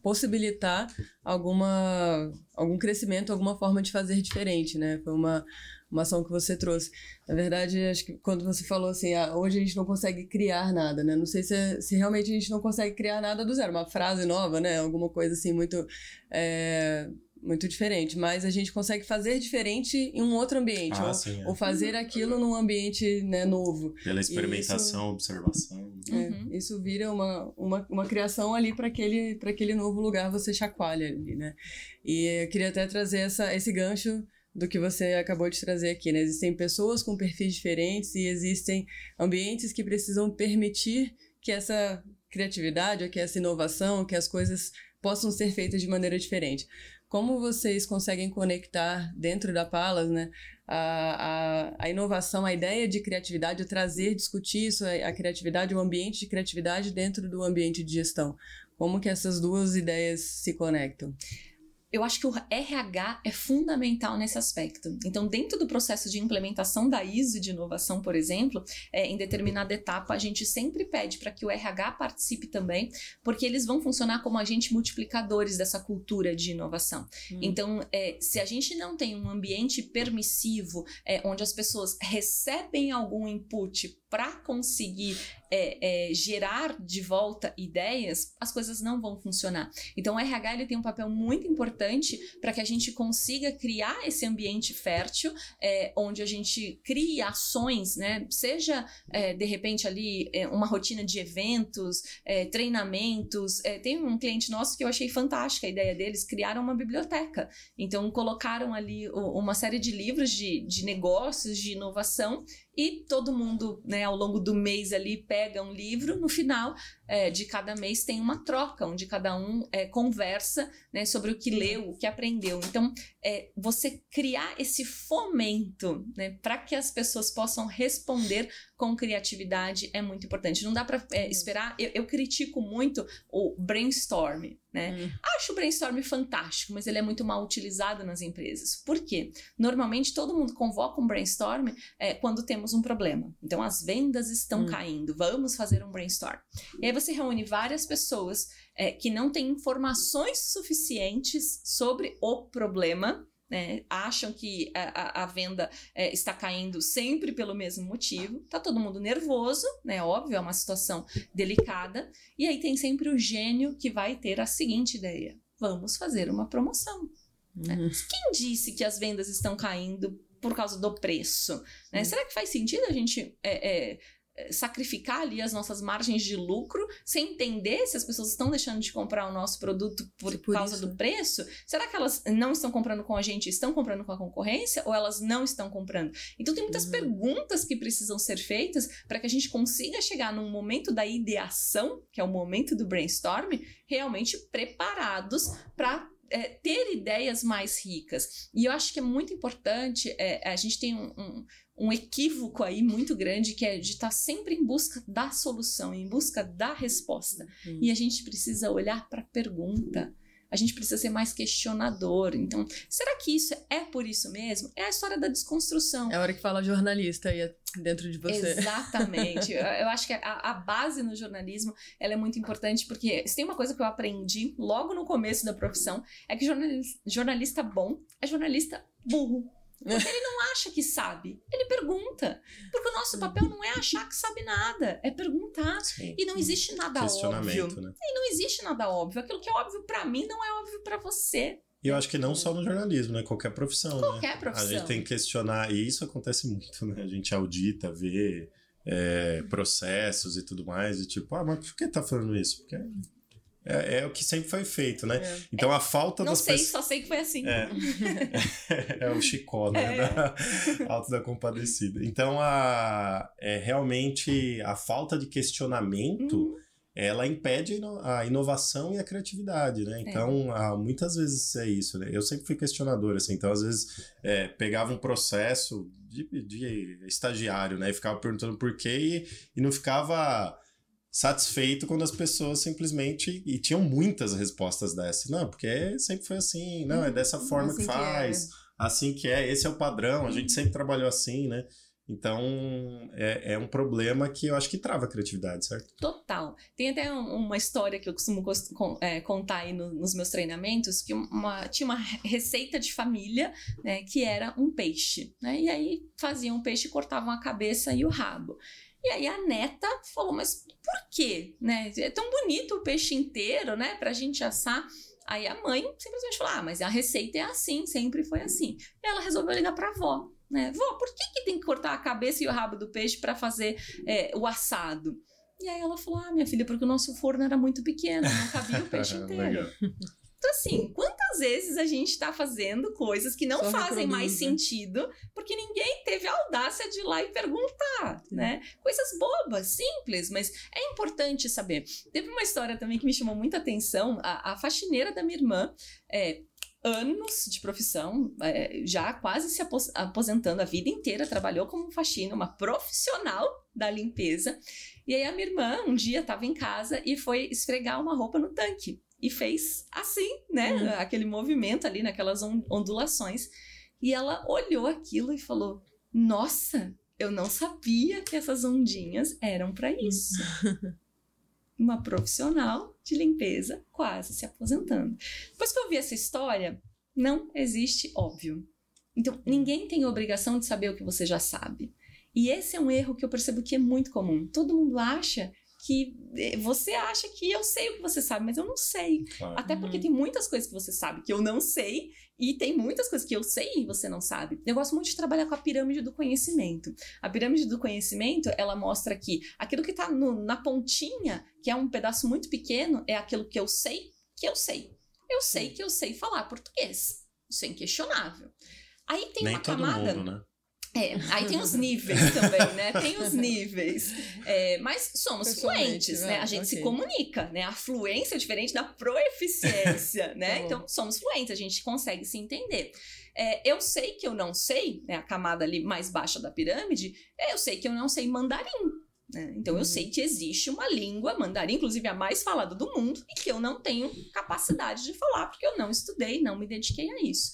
possibilitar alguma, algum crescimento, alguma forma de fazer diferente, né? Foi uma, uma ação que você trouxe. Na verdade, acho que quando você falou assim, ah, hoje a gente não consegue criar nada, né? Não sei se, se realmente a gente não consegue criar nada do zero, uma frase nova, né? Alguma coisa assim muito... É muito diferente, mas a gente consegue fazer diferente em um outro ambiente, ah, ou, sim, é. ou, fazer aquilo num ambiente né, novo. Pela experimentação, isso, observação. É, uhum. Isso vira uma, uma, uma criação ali para aquele, aquele novo lugar, você chacoalha ali, né? E eu queria até trazer essa, esse gancho do que você acabou de trazer aqui, né? Existem pessoas com perfis diferentes e existem ambientes que precisam permitir que essa criatividade, que essa inovação, que as coisas possam ser feitas de maneira diferente como vocês conseguem conectar dentro da Palas, né, a, a, a, inovação, a ideia de criatividade, trazer, discutir isso, a criatividade, o ambiente de criatividade dentro do ambiente de gestão. Como que essas duas ideias se conectam? Eu acho que o RH é fundamental nesse aspecto. Então, dentro do processo de implementação da ISO de inovação, por exemplo, é, em determinada etapa, a gente sempre pede para que o RH participe também, porque eles vão funcionar como agentes multiplicadores dessa cultura de inovação. Hum. Então, é, se a gente não tem um ambiente permissivo, é, onde as pessoas recebem algum input para conseguir é, é, gerar de volta ideias, as coisas não vão funcionar. Então, o RH ele tem um papel muito importante para que a gente consiga criar esse ambiente fértil, é, onde a gente crie ações, né? Seja é, de repente ali é, uma rotina de eventos, é, treinamentos. tem um cliente nosso que eu achei fantástica a ideia deles, criaram uma biblioteca. Então, colocaram ali uma série de livros de, de negócios, de inovação e todo mundo, né, ao longo do mês ali pega um livro, no final é, de cada mês tem uma troca, onde cada um é, conversa né, sobre o que leu, o que aprendeu. Então, é, você criar esse fomento né, para que as pessoas possam responder com criatividade é muito importante. Não dá para é, esperar. Eu, eu, critico muito o brainstorm. Né? Hum. Acho o brainstorm fantástico, mas ele é muito mal utilizado nas empresas. Por quê? Normalmente todo mundo convoca um brainstorm é, quando temos um problema. Então as vendas estão hum. caindo, vamos fazer um brainstorm. E aí você reúne várias pessoas é, que não têm informações suficientes sobre o problema né, acham que a, a venda é, está caindo sempre pelo mesmo motivo, tá todo mundo nervoso, né? Óbvio, é uma situação delicada, e aí tem sempre o gênio que vai ter a seguinte ideia: vamos fazer uma promoção. Né? Uhum. Quem disse que as vendas estão caindo por causa do preço? Né? Uhum. Será que faz sentido a gente é, é, sacrificar ali as nossas margens de lucro sem entender se as pessoas estão deixando de comprar o nosso produto por, por causa isso. do preço? Será que elas não estão comprando com a gente, estão comprando com a concorrência ou elas não estão comprando? Então tem muitas uhum. perguntas que precisam ser feitas para que a gente consiga chegar num momento da ideação, que é o momento do brainstorm, realmente preparados para é, ter ideias mais ricas. E eu acho que é muito importante, é, a gente tem um, um, um, equívoco aí muito grande que é de estar tá sempre em busca da solução, em busca da resposta. Uhum. E a gente precisa olhar para a pergunta. a gente precisa ser mais questionador. Então, será que isso é por isso mesmo? É a história da desconstrução. É a hora que fala jornalista aí dentro de você. Exatamente. eu, eu, acho que a, a, base no jornalismo ela é muito importante porque se tem uma coisa que eu aprendi logo no começo da profissão é que jornalista, jornalista bom é jornalista burro. Porque ele não acha que sabe, ele pergunta. Porque o nosso papel não é achar que sabe nada, é perguntar. Sim. E não existe nada óbvio. Né? E não existe nada óbvio. Aquilo que é óbvio para mim não é óbvio para você. E eu acho que não só no jornalismo, né? Qualquer profissão. Né? Qualquer né? profissão. A gente tem que questionar, e isso acontece muito, né? A gente audita, vê é, processos e tudo mais, e tipo, ah, mas por que tá falando isso? Porque é, é, o que sempre foi feito, né? É. Então a falta Não das sei, só sei que foi assim. É, é o Chicó, né? É. Da, Alto da Compadecida. Então a, é realmente a falta de questionamento. Uhum. Ela impede a inovação e a criatividade, né? Então, é. muitas vezes é isso, né? Eu sempre fui questionador, assim. Então, às vezes, é, pegava um processo de, de estagiário, né? E ficava perguntando por quê e, e não ficava satisfeito quando as pessoas simplesmente. E tinham muitas respostas dessas. Não, porque sempre foi assim, não, é dessa uhum. forma assim que faz, que é. assim que é, esse é o padrão, a gente uhum. sempre trabalhou assim, né? Então, é, é um problema que eu acho que trava a criatividade, certo? Total. Tem até uma história que eu costumo é, contar aí no, nos meus treinamentos, que uma, tinha uma receita de família, né, que era um peixe, né? E aí faziam um peixe, cortavam a cabeça e o rabo. E aí a neta falou, mas por quê? Né? É tão bonito o peixe inteiro, né? Pra gente assar. Aí a mãe simplesmente falou: Ah, mas a receita é assim, sempre foi assim. E ela resolveu ligar pra avó. Né? Vó, por que, que tem que cortar a cabeça e o rabo do peixe para fazer é, o assado? E aí ela falou: Ah, minha filha, porque o nosso forno era muito pequeno, não cabia o peixe inteiro. Então, assim, quantas vezes a gente está fazendo coisas que não Só fazem mais sentido porque ninguém teve a audácia de ir lá e perguntar, Sim. né? Coisas bobas, simples, mas é importante saber. Teve uma história também que me chamou muita atenção. A, a faxineira da minha irmã, é, anos de profissão, é, já quase se aposentando a vida inteira, trabalhou como faxina, uma profissional da limpeza. E aí a minha irmã um dia estava em casa e foi esfregar uma roupa no tanque e fez assim, né? Uhum. Aquele movimento ali, naquelas ondulações. E ela olhou aquilo e falou: Nossa, eu não sabia que essas ondinhas eram para isso. Uma profissional de limpeza quase se aposentando. Depois que eu vi essa história, não existe óbvio. Então, ninguém tem obrigação de saber o que você já sabe. E esse é um erro que eu percebo que é muito comum. Todo mundo acha que eh, você acha que eu sei o que você sabe, mas eu não sei. Claro. Até porque uhum. tem muitas coisas que você sabe que eu não sei, e tem muitas coisas que eu sei e você não sabe. Eu gosto muito de trabalhar com a pirâmide do conhecimento. A pirâmide do conhecimento, ela mostra que aquilo que está na pontinha, que é um pedaço muito pequeno, é aquilo que eu sei, que eu sei. Eu sei que eu sei falar português. Isso é inquestionável. Aí tem Nem uma camada. Mundo, né? É, aí tem os níveis também, né? Tem os níveis. É, mas somos fluentes, né? A gente okay. se comunica, né? A fluência é diferente da proeficiência, né? Tá então, somos fluentes, a gente consegue se entender. É, eu sei que eu não sei, né? A camada ali mais baixa da pirâmide, é, eu sei que eu não sei mandarim. Né? Então, uhum. eu sei que existe uma língua mandarim, inclusive a mais falada do mundo, e que eu não tenho capacidade de falar, porque eu não estudei, não me dediquei a isso.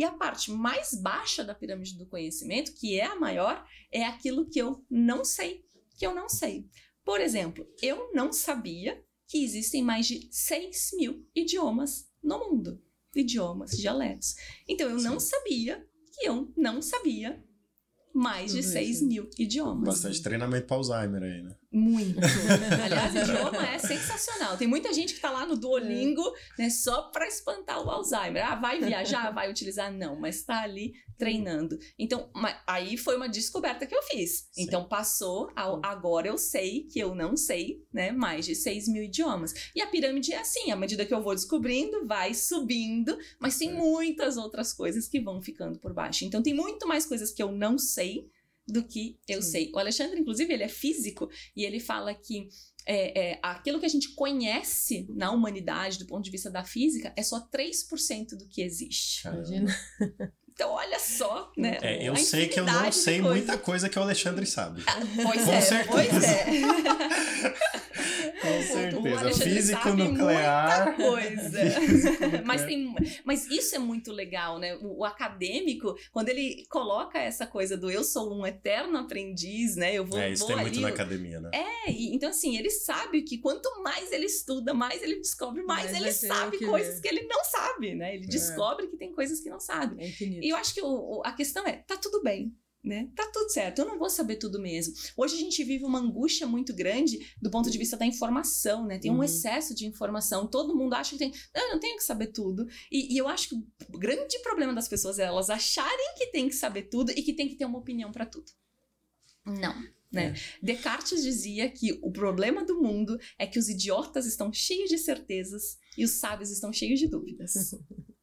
E a parte mais baixa da pirâmide do conhecimento, que é a maior, é aquilo que eu não sei, que eu não sei. Por exemplo, eu não sabia que existem mais de 6 mil idiomas no mundo. Idiomas, dialetos. Então, eu não sabia que eu não sabia mais de 6 mil idiomas. Bastante treinamento para Alzheimer aí, né? Muito. Aliás, idioma é sensacional. Tem muita gente que tá lá no Duolingo, é. né, só para espantar o Alzheimer. Ah, vai viajar, vai utilizar? Não, mas tá ali treinando. Então, aí foi uma descoberta que eu fiz. Sim. Então, passou, ao, agora eu sei que eu não sei, né, mais de 6 mil idiomas. E a pirâmide é assim, à medida que eu vou descobrindo, vai subindo, mas tem é. muitas outras coisas que vão ficando por baixo. Então, tem muito mais coisas que eu não sei do que eu Sim. sei. O Alexandre, inclusive, ele é físico e ele fala que é, é, aquilo que a gente conhece na humanidade, do ponto de vista da física, é só 3% do que existe. Imagina. Então, olha só, né? É, eu sei que eu não sei coisa. muita coisa que o Alexandre sabe. Ah, pois Com é, certeza. pois é. Com certeza. Físico nuclear. Muita coisa. mas, tem, mas isso é muito legal, né? O, o, acadêmico, quando ele coloca essa coisa do eu sou um eterno aprendiz, né? Eu vou. É, isso vou tem ali, muito na academia, né? É, e, então assim, ele sabe que quanto mais ele estuda, mais ele descobre, mais ele sabe que coisas ver. que ele não sabe, né? Ele é. descobre que tem coisas que não sabe. É e eu acho que o, a questão é, tá tudo bem né? Tá tudo certo, eu não vou saber tudo mesmo. Hoje a gente vive uma angústia muito grande do ponto de vista da informação, né? Tem um uhum. excesso de informação, todo mundo acha que tem, não, eu não tenho que saber tudo. E, e, eu acho que o grande problema das pessoas é elas acharem que tem que saber tudo e que tem que ter uma opinião para tudo. Não. Né? É. Descartes dizia que o problema do mundo é que os idiotas estão cheios de certezas e os sábios estão cheios de dúvidas.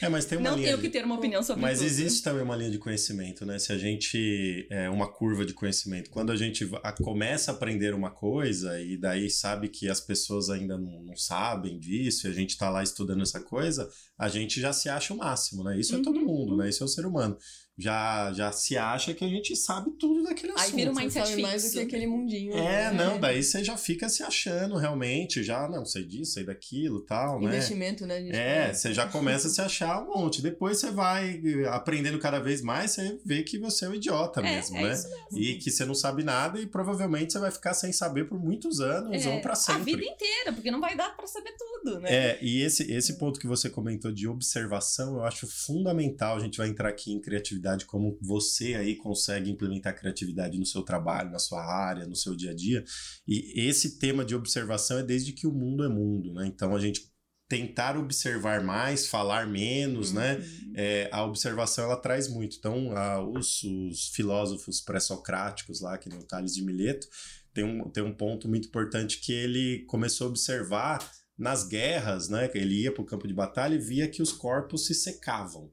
É, mas tem uma não linha tenho de... que ter uma opinião sobre Mas tudo. existe também uma linha de conhecimento, né? Se a gente. É uma curva de conhecimento. Quando a gente começa a aprender uma coisa e daí sabe que as pessoas ainda não, não sabem disso e a gente está lá estudando essa coisa, a gente já se acha o máximo, né? Isso uhum. é todo mundo, né? Isso é o ser humano já, já se acha que a gente sabe tudo daquele assunto. Aí vira um mindset sabe mais do que aquele mundinho. É, né? não, daí você já fica se achando realmente, já, não, sei disso, sei daquilo, tal, né? Investimento, né? né? É, você já começa a se achar um monte. Depois você vai aprendendo cada vez mais, você vê que você é um idiota é, mesmo, é né? Mesmo. E que você não sabe nada e provavelmente você vai ficar sem saber por muitos anos é, ou para sempre. A vida inteira, porque não vai dar para saber tudo, né? É, e esse, esse ponto que você comentou de observação, eu acho fundamental. A gente vai entrar aqui em criatividade como você você aí consegue implementar criatividade no seu trabalho, na sua área, no seu dia a dia. E esse tema de observação é desde que o mundo é mundo, né? Então a gente tentar observar mais, falar menos, né? uhum. né? É, a observação ela traz muito. Então, a, os, os, filósofos pré-socráticos lá, que nem o Tales de Mileto, tem um, tem um ponto muito importante que ele começou a observar nas guerras, né? Ele ia para o campo de batalha e via que os corpos se secavam.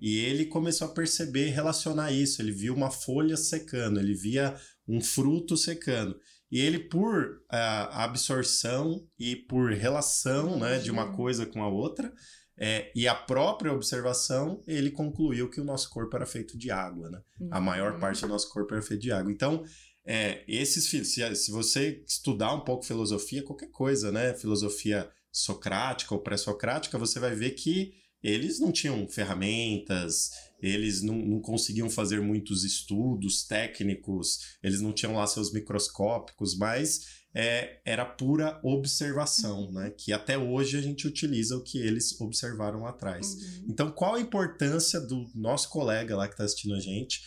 E ele começou a perceber, relacionar isso. Ele viu uma folha secando, ele via um fruto secando. E ele, por uh, absorção e por relação né, de uma coisa com a outra, é, e a própria observação, ele concluiu que o nosso corpo era feito de água. Né? Uhum. A maior parte do nosso corpo era feito de água. Então, é, esses se, se você estudar um pouco filosofia, qualquer coisa, né? Filosofia socrática ou pré-socrática, você vai ver que eles não tinham ferramentas, eles não, não, conseguiam fazer muitos estudos técnicos, eles não tinham lá seus microscópicos, mas é, era pura observação, uhum. né? Que até hoje a gente utiliza o que eles observaram lá atrás. Uhum. Então, qual a importância do nosso colega lá que está assistindo a gente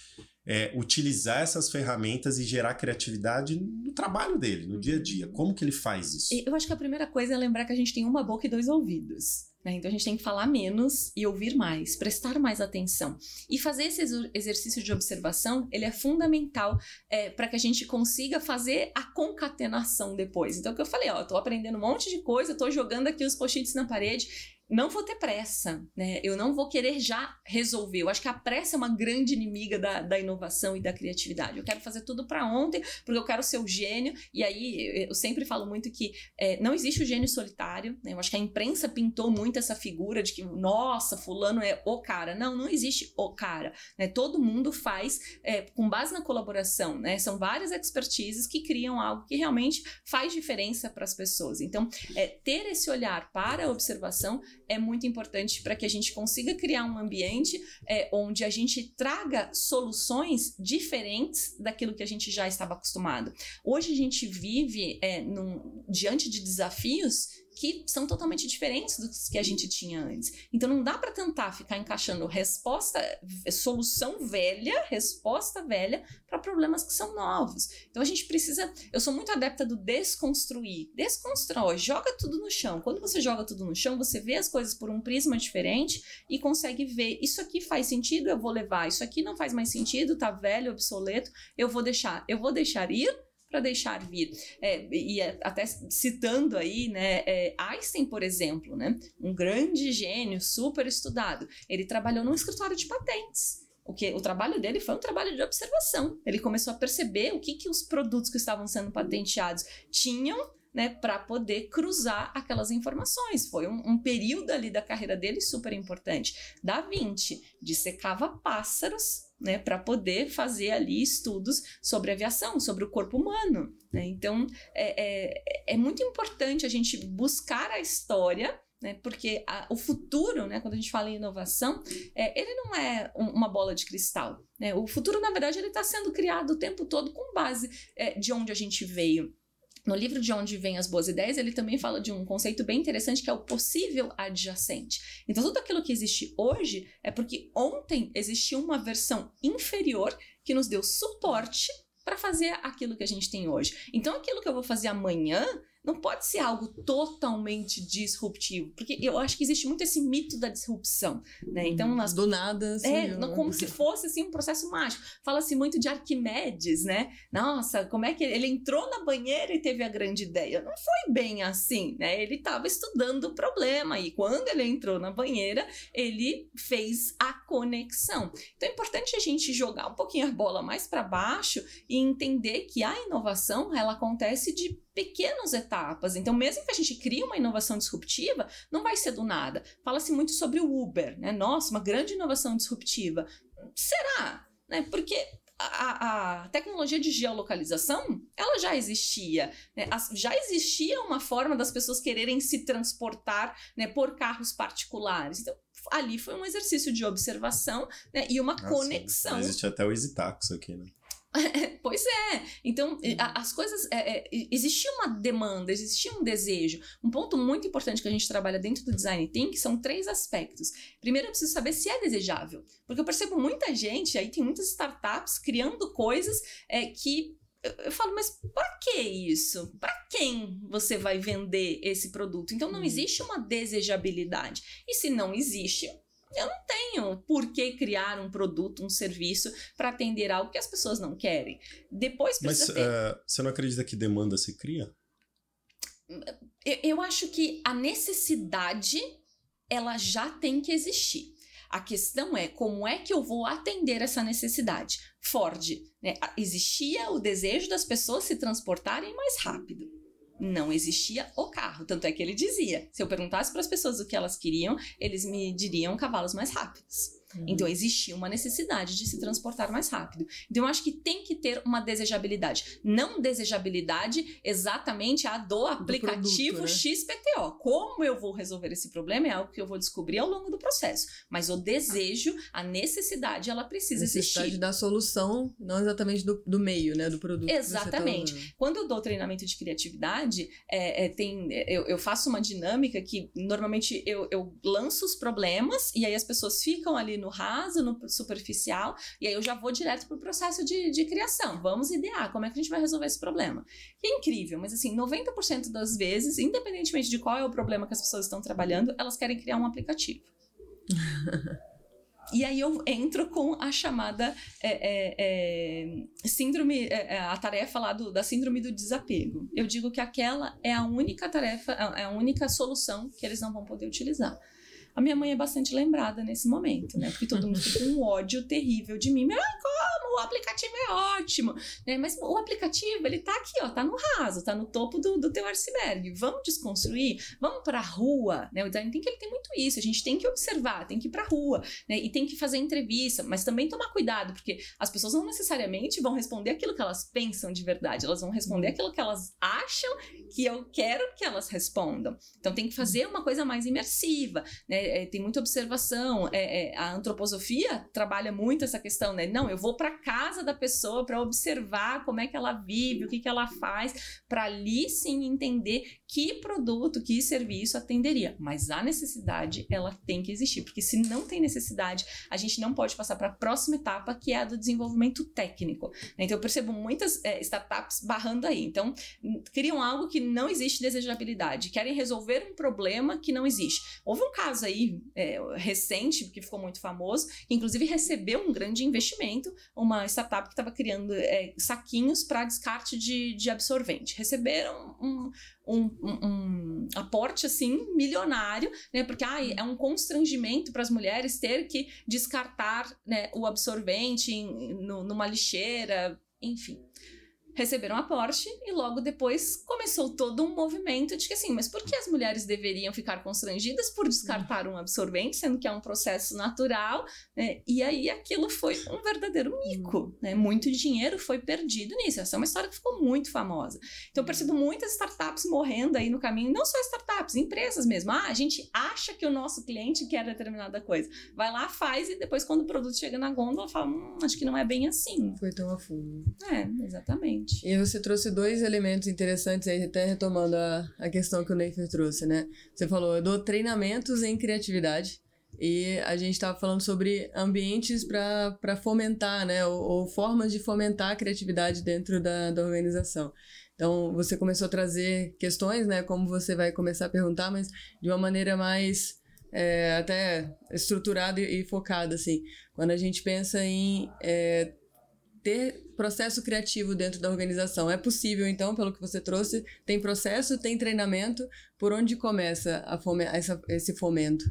é, utilizar essas ferramentas e gerar criatividade no trabalho dele, no dia a dia? Uhum. Como que ele faz isso? Eu acho que a primeira coisa é lembrar que a gente tem uma boca e dois ouvidos. Né? Então a gente tem que falar menos e ouvir mais, prestar mais atenção. E fazer esse exercício de observação, ele é fundamental é, para que a gente consiga fazer a concatenação depois. Então, o que eu falei, ó, eu tô aprendendo um monte de coisa, tô jogando aqui os post-its na parede, não vou ter pressa, né? Eu não vou querer já resolver. Eu acho que a pressa é uma grande inimiga da, da inovação e da criatividade. Eu quero fazer tudo para ontem, porque eu quero ser o gênio. E aí eu sempre falo muito que é, não existe o gênio solitário. Né? Eu acho que a imprensa pintou muito essa figura de que, nossa, fulano é o cara. Não, não existe o cara. Né? Todo mundo faz é, com base na colaboração. Né? São várias expertises que criam algo que realmente faz diferença para as pessoas. Então, é, ter esse olhar para a observação é muito importante para que a gente consiga criar um ambiente é, onde a gente traga soluções diferentes daquilo que a gente já estava acostumado. Hoje a gente vive é, num, diante de desafios que são totalmente diferentes dos que a gente tinha antes. Então não dá para tentar ficar encaixando resposta, solução velha, resposta velha para problemas que são novos. Então a gente precisa, eu sou muito adepta do desconstruir. Desconstrói, joga tudo no chão. Quando você joga tudo no chão, você vê as coisas por um prisma diferente e consegue ver, isso aqui faz sentido, eu vou levar. Isso aqui não faz mais sentido, tá velho, obsoleto, eu vou deixar. Eu vou deixar ir para deixar vir. É, e até citando aí, né, é, Einstein, por exemplo, né, um grande gênio, super estudado, ele trabalhou num escritório de patentes. O, que, o trabalho dele foi um trabalho de observação. Ele começou a perceber o que, que os produtos que estavam sendo patenteados tinham né, para poder cruzar aquelas informações. Foi um, um, período ali da carreira dele super importante. Da Vinci dissecava pássaros né, para poder fazer ali estudos sobre aviação, sobre o corpo humano. Né? Então, é, é, é muito importante a gente buscar a história né? Porque a, o futuro, né, quando a gente fala em inovação, é, ele não é um, uma bola de cristal. Né? O futuro, na verdade, ele está sendo criado o tempo todo com base é, de onde a gente veio. No livro De Onde Vêm as Boas Ideias, ele também fala de um conceito bem interessante que é o possível adjacente. Então, tudo aquilo que existe hoje é porque ontem existiu uma versão inferior que nos deu suporte para fazer aquilo que a gente tem hoje. Então, aquilo que eu vou fazer amanhã não pode ser algo totalmente disruptivo, porque eu acho que existe muito esse mito da disrupção, né? Então, uhum. nas, do nada, assim, é, não, como se fosse assim um processo mágico. Fala-se muito de Arquimedes, né? Nossa, como é que ele, ele entrou na banheira e teve a grande ideia? Não foi bem assim, né? Ele estava estudando o problema e quando ele entrou na banheira, ele fez a conexão. Então, é importante a gente jogar um pouquinho a bola mais para baixo e entender que a inovação ela acontece de pequenas etapas. Então, mesmo que a gente crie uma inovação disruptiva, não vai ser do nada. Fala-se muito sobre o Uber, né? Nossa, uma grande inovação disruptiva. Será? Né? Porque a, a, tecnologia de geolocalização, ela já existia. Né? Já existia uma forma das pessoas quererem se transportar né, por carros particulares. Então, ali foi um exercício de observação né, e uma ah, conexão. Existe até o Exitax aqui, né? pois é. Então, as coisas. É, é, existia uma demanda, existia um desejo. Um ponto muito importante que a gente trabalha dentro do design thinking são três aspectos. Primeiro, eu preciso saber se é desejável. Porque eu percebo muita gente, aí tem muitas startups criando coisas é, que eu falo, mas para que isso? Para quem você vai vender esse produto? Então não uhum. existe uma desejabilidade. E se não existe, eu não tenho por que criar um produto, um serviço para atender algo que as pessoas não querem. Depois precisa Mas ter... uh, você não acredita que demanda se cria? Eu, eu acho que a necessidade ela já tem que existir. A questão é como é que eu vou atender essa necessidade. Ford, né, existia o desejo das pessoas se transportarem mais rápido não existia o carro. Tanto é que ele dizia: se eu perguntasse para as pessoas o que elas queriam, eles me diriam cavalos mais rápidos. Uhum. Então existia uma necessidade de se transportar mais rápido. Então eu acho que tem que ter uma desejabilidade. Não desejabilidade exatamente a do aplicativo do produto, né? XPTO. Como eu vou resolver esse problema é algo que eu vou descobrir ao longo do processo. Mas o desejo, a necessidade, ela precisa necessidade existir. Necessidade da solução, não exatamente do, do meio, né? Do produto. Tá Exatamente. Tá... Quando eu dou treinamento de criatividade, é, é, tem, eu, eu, faço uma dinâmica que normalmente eu, eu lanço os problemas e aí as pessoas ficam ali no raso, no superficial, e aí eu já vou direto pro processo de, de criação. Vamos idear como é que a gente vai resolver esse problema. Que é incrível, mas assim, 90% das vezes, independentemente de qual é o problema que as pessoas estão trabalhando, elas querem criar um aplicativo. E aí eu entro com a chamada é, é, é, síndrome, é, é, a tarefa lá do, da síndrome do desapego. Eu digo que aquela é a única tarefa, é a única solução que eles não vão poder utilizar. A minha mãe é bastante lembrada nesse momento, né? Porque todo mundo fica com um ódio terrível de mim. O aplicativo é ótimo. Né? Mas o aplicativo, ele tá aqui, ó, tá no raso, tá no topo do, do teu iceberg. Vamos desconstruir? Vamos pra rua, né? O design tem que ele tem muito isso. A gente tem que observar, tem que ir pra rua, né? E tem que fazer entrevista, mas também tomar cuidado, porque as pessoas não necessariamente vão responder aquilo que elas pensam de verdade. Elas vão responder uhum. aquilo que elas acham que eu quero que elas respondam. Então tem que fazer uma coisa mais imersiva, né? É, é, tem muita observação. É, é, a antroposofia trabalha muito essa questão, né? Não, eu vou para casa da pessoa para observar como é que ela vive, o que, que ela faz, para ali sim entender que produto, que serviço atenderia. Mas a necessidade, ela tem que existir, porque se não tem necessidade, a gente não pode passar para a próxima etapa, que é a do desenvolvimento técnico. Né? Então, eu percebo muitas é, startups barrando aí. Então, criam algo que não existe desejabilidade, querem resolver um problema que não existe. Houve um caso aí é, recente, que ficou muito famoso, que inclusive recebeu um grande investimento, uma startup que estava criando é, saquinhos para descarte de, de absorvente. Receberam um, um, um, um, aporte assim milionário, né? Porque ai, é um constrangimento para as mulheres ter que descartar né, o absorvente em, no, numa lixeira, enfim. Receberam aporte e logo depois começou todo um movimento de que assim, mas por que as mulheres deveriam ficar constrangidas por descartar um absorvente, sendo que é um processo natural? Né? E aí aquilo foi um verdadeiro mico, né? Muito dinheiro foi perdido nisso. Essa é uma história que ficou muito famosa. Então eu percebo muitas startups morrendo aí no caminho, não só startups, empresas mesmo. Ah, a gente acha que o nosso cliente quer determinada coisa. Vai lá, faz e depois quando o produto chega na gôndola, fala, hum, acho que não é bem assim. Foi tão a fundo. É, exatamente. Exatamente. E você trouxe dois elementos interessantes aí, até retomando a, a questão que o Neifer trouxe, né? Você falou, eu dou treinamentos em criatividade. E a gente estava falando sobre ambientes para fomentar, né? Ou, ou, formas de fomentar a criatividade dentro da, da organização. Então, você começou a trazer questões, né? Como você vai começar a perguntar, mas de uma maneira mais é, até estruturada e, e, focada, assim. Quando a gente pensa em é, ter processo criativo dentro da organização. É possível, então, pelo que você trouxe, tem processo, tem treinamento. Por onde começa fome essa, esse fomento?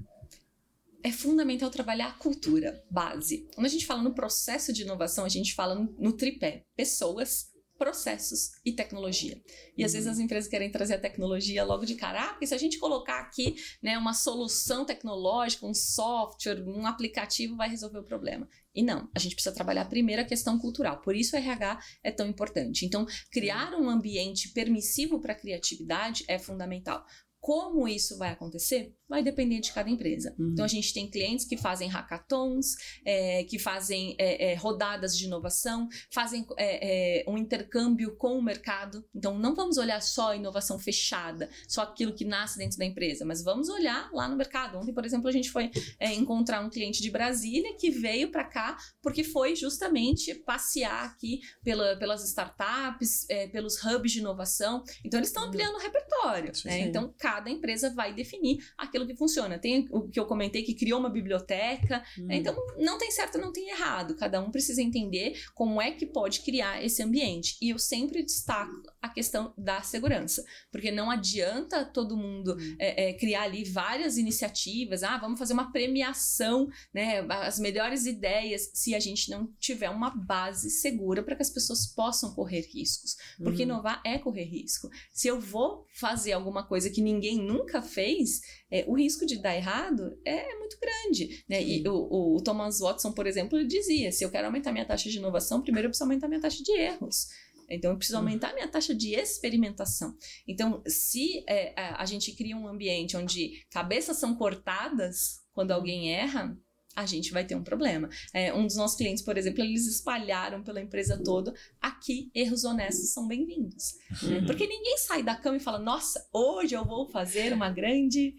é fundamental trabalhar a cultura base. Quando a gente fala no processo de inovação, a gente fala no, no tripé: pessoas, processos e tecnologia. E às vezes uhum. as empresas querem trazer a tecnologia logo de cara, ah, porque se a gente colocar aqui né, uma solução tecnológica, um software, um aplicativo, vai resolver o problema. E não, a gente precisa trabalhar primeiro a questão cultural. Por isso o RH é tão importante. Então, criar um ambiente permissivo para a criatividade é fundamental. Como isso vai acontecer? Vai depender de cada empresa. Uhum. Então, a gente tem clientes que fazem hackathons, é, que fazem é, é, rodadas de inovação, fazem é, é, um intercâmbio com o mercado. Então, não vamos olhar só a inovação fechada, só aquilo que nasce dentro da empresa, mas vamos olhar lá no mercado. Ontem, por exemplo, a gente foi é, encontrar um cliente de Brasília que veio para cá porque foi justamente passear aqui pela, pelas startups, pelos hubs de inovação. Então, eles estão uhum. ampliando o repertório. Né? Então, cada empresa vai definir aquilo aquilo que funciona. Tem o que eu comentei que criou uma biblioteca. Hum. Né? Então, não tem certo, não tem errado. Cada um precisa entender como é que pode criar esse ambiente. E eu sempre destaco a questão da segurança. Porque não adianta todo mundo hum. é, é, criar ali várias iniciativas. Ah, vamos fazer uma premiação, né? As melhores ideias, se a gente não tiver uma base segura para que as pessoas possam correr riscos. Porque hum. inovar é correr risco. Se eu vou fazer alguma coisa que ninguém nunca fez, é, o risco de dar errado é muito grande. Né? E o, o, Thomas Watson, por exemplo, dizia: se eu quero aumentar minha taxa de inovação, primeiro eu preciso aumentar minha taxa de erros. Então, eu preciso hum. aumentar minha taxa de experimentação. Então, se é, a gente cria um ambiente onde cabeças são cortadas quando alguém erra, a gente vai ter um problema. É, um dos nossos clientes, por exemplo, eles espalharam pela empresa toda, aqui erros honestos são bem-vindos. Né? Porque ninguém sai da cama e fala, nossa, hoje eu vou fazer uma grande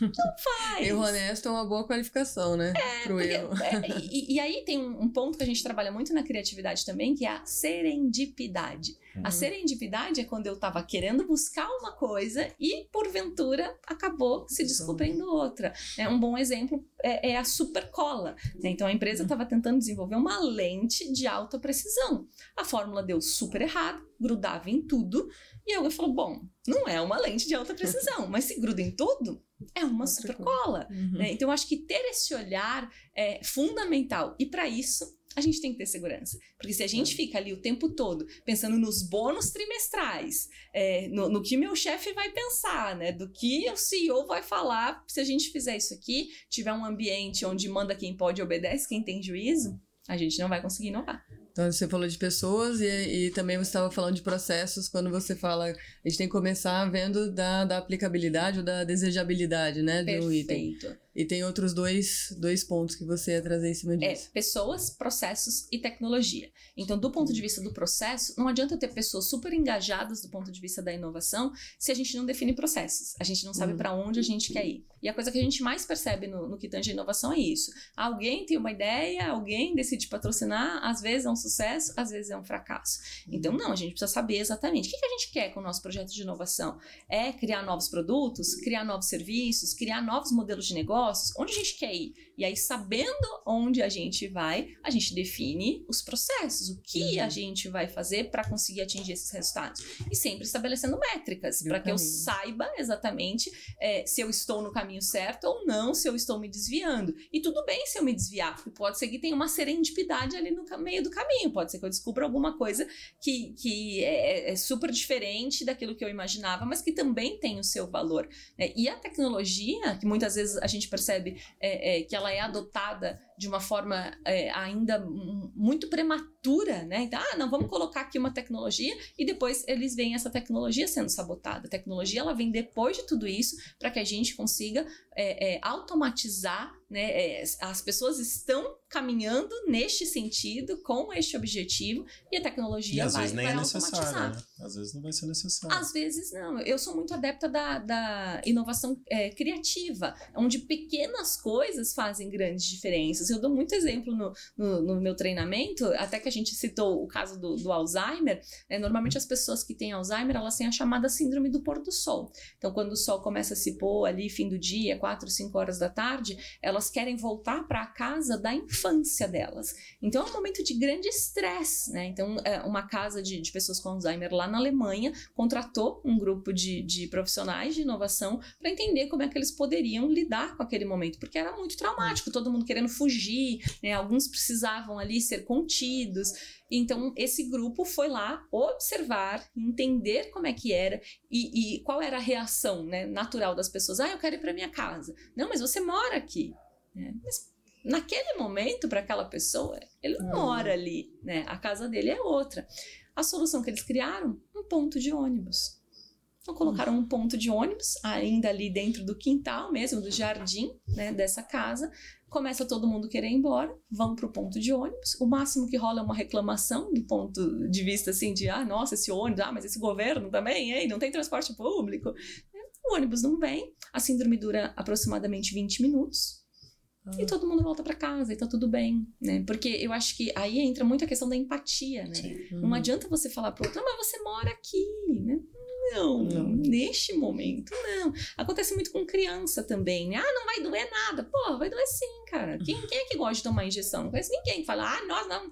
não faz. Erro honesto é uma boa qualificação, né? É, Pro porque, erro. É, e, e, aí tem um, um, ponto que a gente trabalha muito na criatividade também, que é a serendipidade. Uhum. A serendipidade é quando eu estava querendo buscar uma coisa e, porventura, acabou se descobrindo outra. É, um bom exemplo é, é a supercola. Né? Então, a empresa estava tentando desenvolver uma lente de alta precisão. A fórmula deu super errado, grudava em tudo, e alguém falou: bom, não é uma lente de alta precisão, mas se gruda em tudo, é uma super cola. Uhum. Né? Então, eu acho que ter esse olhar é fundamental. E para isso, a gente tem que ter segurança. Porque se a gente fica ali o tempo todo pensando nos bônus trimestrais, é, no, no, que meu chefe vai pensar, né? Do que o CEO vai falar, se a gente fizer isso aqui, tiver um ambiente onde manda quem pode obedece quem tem juízo, a gente não vai conseguir inovar. Então, você falou de pessoas e, e também você estava falando de processos quando você fala. A gente tem que começar vendo da, da aplicabilidade ou da desejabilidade, né? Do item. E tem outros dois, dois pontos que você ia trazer em cima é, disso. É, pessoas, processos e tecnologia. Então, do ponto de vista do processo, não adianta ter pessoas super engajadas do ponto de vista da inovação se a gente não define processos. A gente não sabe uhum. para onde a gente quer ir. E a coisa que a gente mais percebe no, no que tange a inovação é isso. Alguém tem uma ideia, alguém decide patrocinar, às vezes é um sucesso, às vezes é um fracasso. Então, não, a gente precisa saber exatamente o que, que a gente quer com o nosso projeto de inovação. É criar novos produtos, criar novos serviços, criar novos modelos de negócio negócios, onde a gente quer ir? E aí, sabendo onde a gente vai, a gente define os processos, o que uhum. a gente vai fazer para conseguir atingir esses resultados. E sempre estabelecendo métricas, para que eu saiba exatamente é, se eu estou no caminho certo ou não, se eu estou me desviando. E tudo bem se eu me desviar, porque pode ser que tenha uma serendipidade ali no meio do caminho, pode ser que eu descubra alguma coisa que, que é, é super diferente daquilo que eu imaginava, mas que também tem o seu valor. Né? E a tecnologia, que muitas vezes a gente percebe é, é, que ela é adotada de uma forma é, ainda muito prematura, né? Então, ah, não, vamos colocar aqui uma tecnologia e depois eles veem essa tecnologia sendo sabotada. A tecnologia ela vem depois de tudo isso para que a gente consiga é, é, automatizar, né? É, as pessoas estão caminhando neste sentido, com este objetivo, e a tecnologia e às vai, vezes nem vai é necessário, né? Às vezes não vai ser necessário. Às vezes não. Eu sou muito adepta da, da inovação é, criativa, onde pequenas coisas fazem grandes diferenças. Eu dou muito exemplo no, no, no meu treinamento, até que a gente citou o caso do, do Alzheimer. Né? Normalmente as pessoas que têm Alzheimer, elas têm a chamada síndrome do pôr do sol. Então, quando o sol começa a se pôr ali, fim do dia, 4, 5 horas da tarde, elas querem voltar para a casa da infância delas. Então, é um momento de grande estresse, né? Então, é uma casa de, de pessoas com Alzheimer lá na Alemanha contratou um grupo de, de profissionais de inovação para entender como é que eles poderiam lidar com aquele momento, porque era muito traumático, todo mundo querendo fugir, né? Alguns precisavam ali ser contidos. Então, esse grupo foi lá observar, entender como é que era e, e qual era a reação né, natural das pessoas. Ah, eu quero ir para minha casa. Não, mas você mora aqui. É, mas naquele momento, para aquela pessoa, ele não mora ali, né? A casa dele é outra. A solução que eles criaram, um ponto de ônibus. Então colocaram um ponto de ônibus ainda ali dentro do quintal mesmo, do jardim, né, dessa casa, começa todo mundo querer ir embora, vão para o ponto de ônibus. O máximo que rola é uma reclamação do ponto de vista assim de ah, nossa, esse ônibus, ah, mas esse governo também, hein, não tem transporte público. O ônibus não vem, a síndrome dura aproximadamente 20 minutos. Ah. E todo mundo volta para casa e tá tudo bem, né? Porque eu acho que aí entra muito a questão da empatia, né? Sim. Não hum. adianta você falar pro outro, ah, mas você mora aqui, né? Não, não, neste momento não. Acontece muito com criança também, né? Ah, não vai doer nada. Pô, vai doer sim, cara. Quem, quem é que gosta de tomar injeção? Não conhece ninguém que fala, ah, nós não.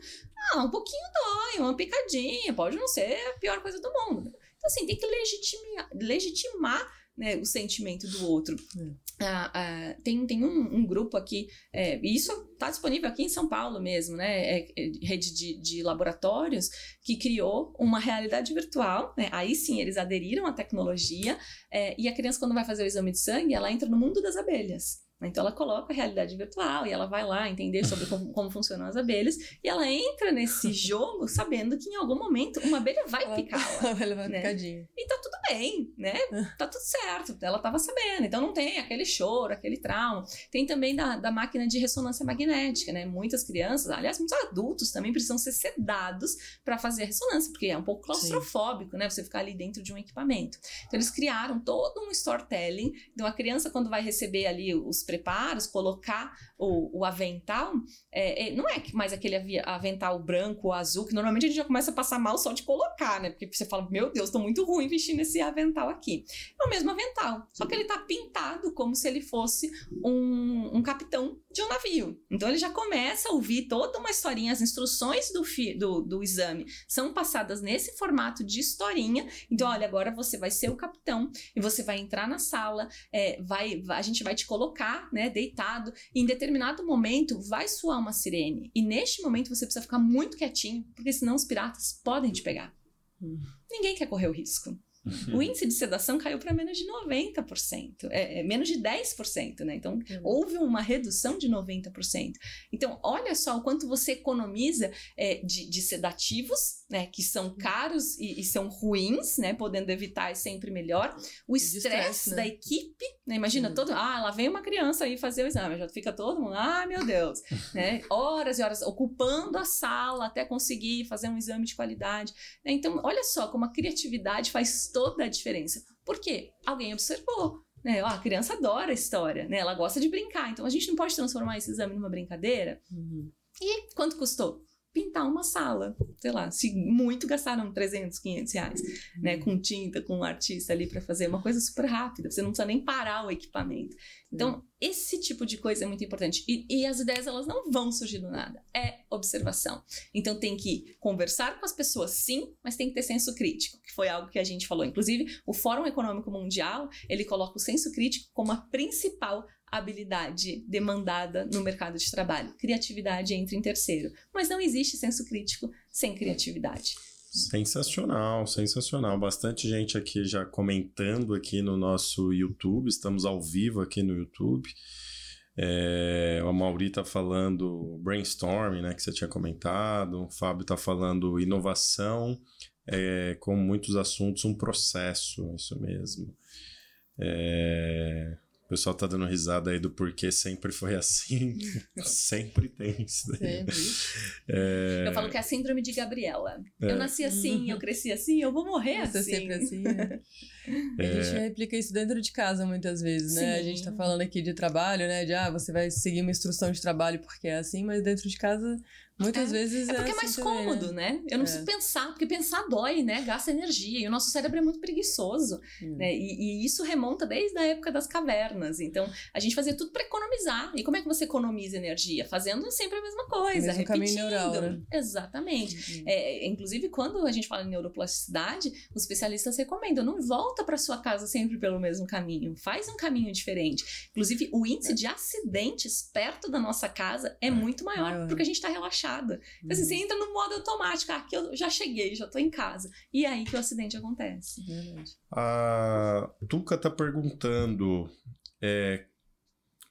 Ah, um pouquinho dói, uma picadinha, pode não ser a pior coisa do mundo. Então, assim, tem que legitimar, legitimar né, o sentimento do outro. É. Ah, ah, tem tem um, um grupo aqui, é, e isso está disponível aqui em São Paulo mesmo, né? É, é, rede de, de laboratórios que criou uma realidade virtual, né? Aí sim eles aderiram à tecnologia, é, e a criança, quando vai fazer o exame de sangue, ela entra no mundo das abelhas. Então ela coloca a realidade virtual e ela vai lá entender sobre como, como funcionam as abelhas e ela entra nesse jogo sabendo que em algum momento uma abelha vai picar ela. Vai levar né? picadinha. E tá tudo bem, né? Tá tudo certo. Ela tava sabendo. Então não tem aquele choro, aquele trauma. Tem também da, da máquina de ressonância magnética, né? Muitas crianças, aliás, muitos adultos também precisam ser sedados para fazer a ressonância, porque é um pouco claustrofóbico, Sim. né? Você ficar ali dentro de um equipamento. Então eles criaram todo um storytelling. Então a criança, quando vai receber ali os preparos, colocar o, o avental, é, é, não é mais aquele avental branco ou azul, que normalmente a gente já começa a passar mal só de colocar, né? Porque você fala, meu Deus, tô muito ruim vestindo esse avental aqui. É o mesmo avental, só que ele tá pintado como se ele fosse um, um capitão de um navio. Então ele já começa a ouvir toda uma historinha, as instruções do, fi, do, do exame são passadas nesse formato de historinha. Então, olha, agora você vai ser o capitão e você vai entrar na sala, é, vai, a gente vai te colocar né, deitado. E em determinado momento vai soar uma sirene. E neste momento você precisa ficar muito quietinho, porque senão os piratas podem te pegar. Hum. Ninguém quer correr o risco. Uhum. O índice de sedação caiu para menos de 90%, é, é, menos de 10%, né? Então, uhum. houve uma redução de 90%. Então, olha só o quanto você economiza é, de, de, sedativos, né? Que são uhum. caros e, e, são ruins, né? Podendo evitar é sempre melhor. O estresse né? da equipe, né? Imagina uhum. todo, ah, lá vem uma criança aí fazer o exame, já fica todo mundo, ah, meu Deus, né? Horas e horas ocupando a sala até conseguir fazer um exame de qualidade. Né? Então, olha só como a criatividade faz toda a diferença. Por quê? Alguém observou. Né? a criança adora a história, né? Ela gosta de brincar. Então a gente não pode transformar esse exame numa brincadeira. Uhum. E quanto custou? Pintar uma sala. Sei lá, se muito gastaram 300, 500 reais, uhum. né? Com tinta, com um artista ali para fazer uma coisa super rápida. Você não precisa nem parar o equipamento. Então, uhum esse tipo de coisa é muito importante. E, e, as ideias, elas não vão surgir do nada. É observação. Então, tem que conversar com as pessoas, sim, mas tem que ter senso crítico, que foi algo que a gente falou. Inclusive, o Fórum Econômico Mundial, ele coloca o senso crítico como a principal habilidade demandada no mercado de trabalho. Criatividade entra em terceiro. Mas não existe senso crítico sem criatividade. Sensacional, sensacional. Bastante gente aqui já comentando aqui no nosso YouTube. Estamos ao vivo aqui no YouTube. É, a Mauri tá falando brainstorming, né, que você tinha comentado. O Fábio tá falando inovação, é, com muitos assuntos, um processo, isso mesmo. É, o pessoal tá dando risada aí do porquê sempre foi assim. sempre tem isso daí. Sempre. É... Eu falo que é a síndrome de Gabriela. É. Eu nasci assim, eu cresci assim, eu vou morrer Você assim. sempre assim. É. É... A gente replica isso dentro de casa muitas vezes, né? Sim. A gente tá falando aqui de trabalho, né? De ah, você vai seguir uma instrução de trabalho porque é assim, mas dentro de casa Muitas é, vezes é. porque é, assim mais cômodo, né? né? Eu não é. preciso pensar, porque pensar dói, né? Gasta energia. E o nosso cérebro é muito preguiçoso. Hum. Né? E, e, isso remonta desde a época das cavernas. Então, a gente fazia tudo para economizar. E como é que você economiza energia? Fazendo sempre a mesma coisa, repetindo. Caminho neural, né? Exatamente. Uhum. É, inclusive, quando a gente fala em neuroplasticidade, os especialistas recomendam: não volta para sua casa sempre pelo mesmo caminho. Faz um caminho diferente. Inclusive, o índice de acidentes perto da nossa casa é, é. muito maior, porque a gente está relaxado relaxada. Então, assim, você uhum. entra no modo automático, ah, aqui eu já cheguei, já tô em casa. E é aí que o acidente acontece. A Tuca tá perguntando é,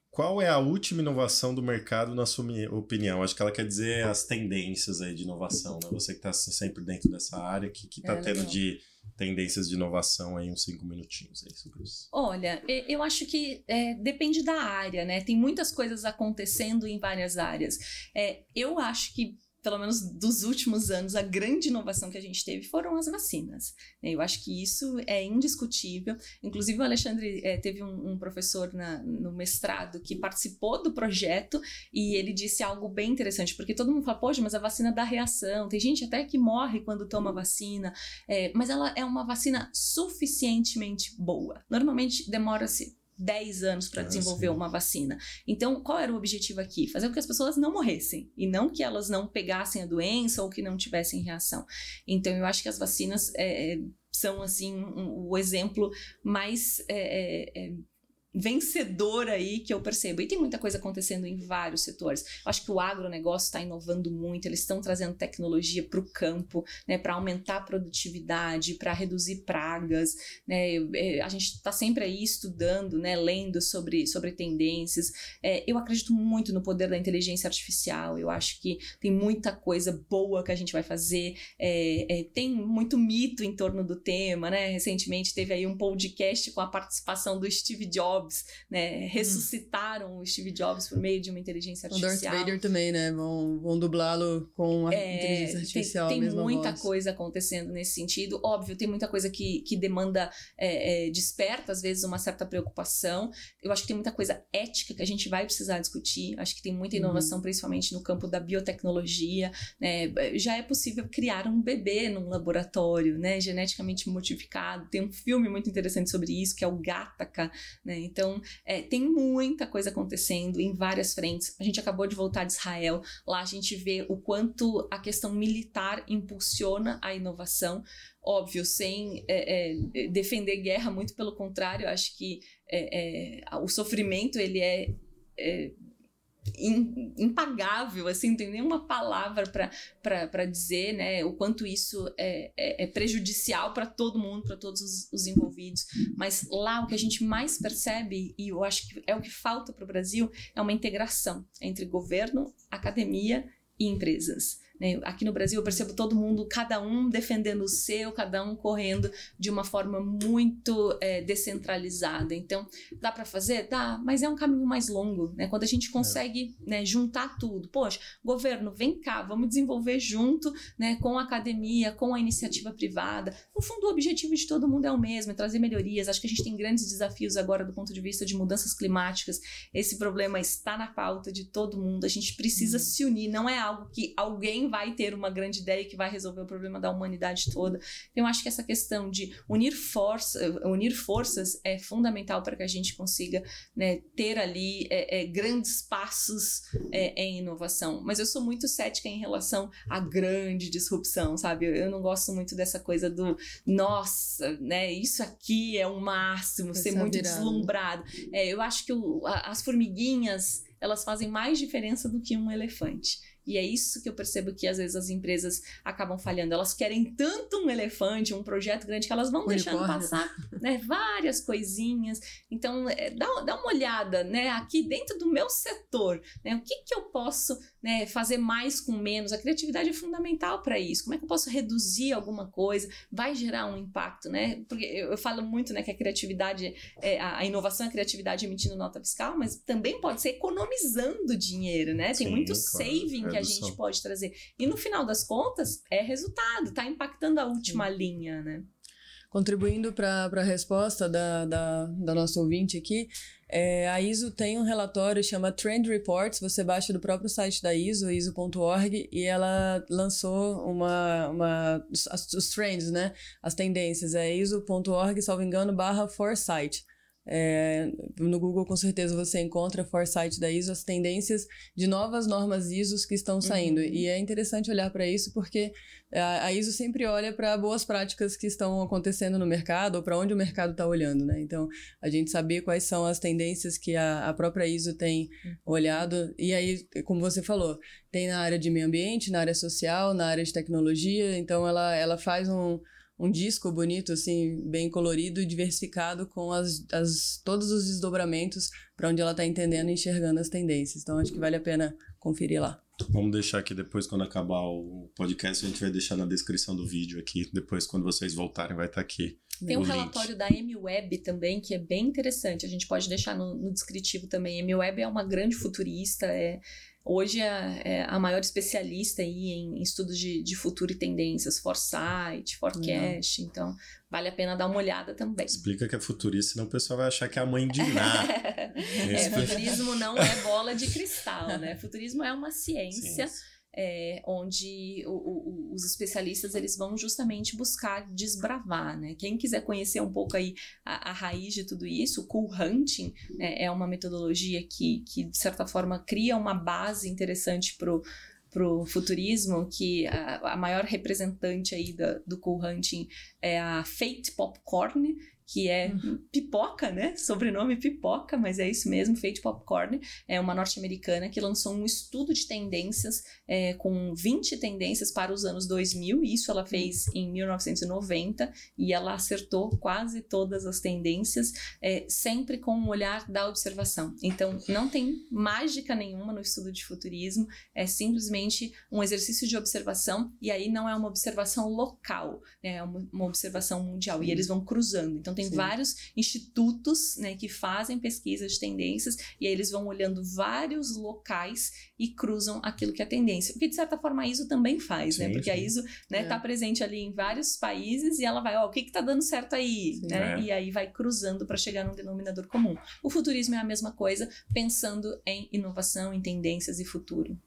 qual é a última inovação do mercado, na sua opinião? Acho que ela quer dizer as tendências aí de inovação, né? Você que está sempre dentro dessa área, que, que tá é, tendo de tendências de inovação aí uns cinco minutinhos sobre isso? Olha, eu acho que é, depende da área, né? Tem muitas coisas acontecendo em várias áreas. É, eu acho que pelo menos dos últimos anos, a grande inovação que a gente teve foram as vacinas. Né? Eu acho que isso é indiscutível. Inclusive, o Alexandre é, teve um, um professor na, no mestrado que participou do projeto e ele disse algo bem interessante, porque todo mundo fala, poxa, mas a vacina dá reação. Tem gente até que morre quando toma vacina, é, mas ela é uma vacina suficientemente boa. Normalmente demora-se 10 anos para ah, desenvolver sim. uma vacina. Então, qual era o objetivo aqui? Fazer com que as pessoas não morressem e não que elas não pegassem a doença ou que não tivessem reação. Então, eu acho que as vacinas é, são, assim, um, o exemplo mais. É, é, vencedor aí que eu percebo. E tem muita coisa acontecendo em vários setores. Eu acho que o agronegócio está inovando muito, eles estão trazendo tecnologia para o campo, né, para aumentar a produtividade, para reduzir pragas. Né, é, a gente está sempre aí estudando, né, lendo sobre, sobre tendências. É, eu acredito muito no poder da inteligência artificial. Eu acho que tem muita coisa boa que a gente vai fazer. É, é, tem muito mito em torno do tema, né? Recentemente teve aí um podcast com a participação do Steve Jobs Jobs, né? Ressuscitaram o Steve Jobs por meio de uma inteligência artificial. O Darth Vader também, né? Vão, vão dublá-lo com a é, inteligência artificial. Tem, tem muita voz. coisa acontecendo nesse sentido. Óbvio, tem muita coisa que, que demanda, é, é, desperta às vezes uma certa preocupação. Eu acho que tem muita coisa ética que a gente vai precisar discutir. Acho que tem muita uhum. inovação, uhum. principalmente no campo da biotecnologia. Né? Já é possível criar um bebê num laboratório, né? Geneticamente modificado. Tem um filme muito interessante sobre isso, que é o Gattaca, né? Então, é, tem muita coisa acontecendo em várias frentes. A gente acabou de voltar de Israel, lá a gente vê o quanto a questão militar impulsiona a inovação. Óbvio, sem é, é, defender guerra, muito pelo contrário, acho que é, é, o sofrimento ele é, é impagável, assim, não tem nenhuma palavra para dizer, né, o quanto isso é, é, é prejudicial para todo mundo, para todos os, os, envolvidos. Mas lá o que a gente mais percebe, e eu acho que é o que falta para o Brasil, é uma integração entre governo, academia e empresas. Né? Aqui no Brasil eu percebo todo mundo, cada um defendendo o seu, cada um correndo de uma forma muito é, descentralizada. Então, dá para fazer? Dá, mas é um caminho mais longo. Né? Quando a gente consegue é. né, juntar tudo, poxa, governo, vem cá, vamos desenvolver junto né, com a academia, com a iniciativa privada. No fundo, o objetivo de todo mundo é o mesmo, é trazer melhorias. Acho que a gente tem grandes desafios agora do ponto de vista de mudanças climáticas. Esse problema está na pauta de todo mundo. A gente precisa hum. se unir, não é algo que alguém ninguém vai ter uma grande ideia que vai resolver o problema da humanidade toda. Então, eu acho que essa questão de unir, força, unir forças é fundamental para que a gente consiga né, ter ali é, é, grandes passos é, em inovação. Mas eu sou muito cética em relação à grande disrupção, sabe? Eu, eu não gosto muito dessa coisa do nossa, né? Isso aqui é o máximo, ser muito deslumbrado. É, eu acho que o, a, as formiguinhas elas fazem mais diferença do que um elefante. E é isso que eu percebo que às vezes as empresas acabam falhando. Elas querem tanto um elefante, um projeto grande, que elas vão deixando passar né, várias coisinhas. Então, é, dá, dá uma olhada né, aqui dentro do meu setor. Né, o que, que eu posso né, fazer mais com menos? A criatividade é fundamental para isso. Como é que eu posso reduzir alguma coisa? Vai gerar um impacto, né? Porque eu, eu falo muito né, que a criatividade, é, a, a, inovação é a criatividade emitindo nota fiscal, mas também pode ser economizando dinheiro, né? Tem Sim, muito claro. saving que a gente pode trazer. E no final das contas, é resultado, está impactando a última Sim. linha, né? Contribuindo para a resposta da, da, da nossa ouvinte aqui, é, a ISO tem um relatório chama Trend Reports, você baixa do próprio site da ISO, iso.org, e ela lançou uma, uma os, os trends, né? As tendências, é iso.org, salvo engano, barra Foresight. É, no Google, com certeza, você encontra Foresight da ISO, as tendências de novas normas ISOs que estão saindo. Uhum. E é interessante olhar para isso porque a, a ISO sempre olha para boas práticas que estão acontecendo no mercado ou para onde o mercado está olhando, né? Então, a gente saber quais são as tendências que a, a própria ISO tem uhum. olhado. E aí, como você falou, tem na área de meio ambiente, na área social, na área de tecnologia. Então, ela, ela faz um um disco bonito, assim, bem colorido e diversificado com as, as, todos os desdobramentos para onde ela está entendendo e enxergando as tendências. Então, acho que vale a pena conferir lá. Vamos deixar aqui depois, quando acabar o podcast, a gente vai deixar na descrição do vídeo aqui. Depois, quando vocês voltarem, vai estar tá aqui. Tem um link. relatório da MWeb também, que é bem interessante. A gente pode deixar no, no descritivo também. A MWeb é uma grande futurista, é Hoje é, é a maior especialista aí em estudos de, de futuro e tendências, foresight, forecast, uhum. então vale a pena dar uma olhada também. Explica que é futurista, senão o pessoal vai achar que é a mãe de Ná. é, futurismo não é bola de cristal, né? Futurismo é uma ciência. Sim é, onde o, o, os especialistas eles vão justamente buscar desbravar, né? Quem quiser conhecer um pouco aí a, a raiz de tudo isso, o cool hunting né, é uma metodologia que, que de certa forma cria uma base interessante para o futurismo, que a, a, maior representante aí do cool hunting é a Fate Popcorn, que é uhum. Pipoca, né? Sobrenome Pipoca, mas é isso mesmo, Fate Popcorn. É uma norte-americana que lançou um estudo de tendências é, com 20 tendências para os anos 2000. Isso ela fez em 1990 e ela acertou quase todas as tendências, é, sempre com um olhar da observação. Então, não tem mágica nenhuma no estudo de futurismo, é simplesmente um exercício de observação e aí não é uma observação local, né? é uma, uma observação mundial e eles vão cruzando. Então, tem Sim. vários institutos né, que fazem pesquisas de tendências e aí eles vão olhando vários locais e cruzam aquilo que é tendência. O que, de certa forma, a ISO também faz, né? sim, né? Porque sim. a ISO está né, é. Tá presente ali em vários países e ela vai, ó, o que está dando certo aí? né? É. E aí vai cruzando para chegar num denominador comum. O futurismo é a mesma coisa, pensando em inovação, em tendências e futuro.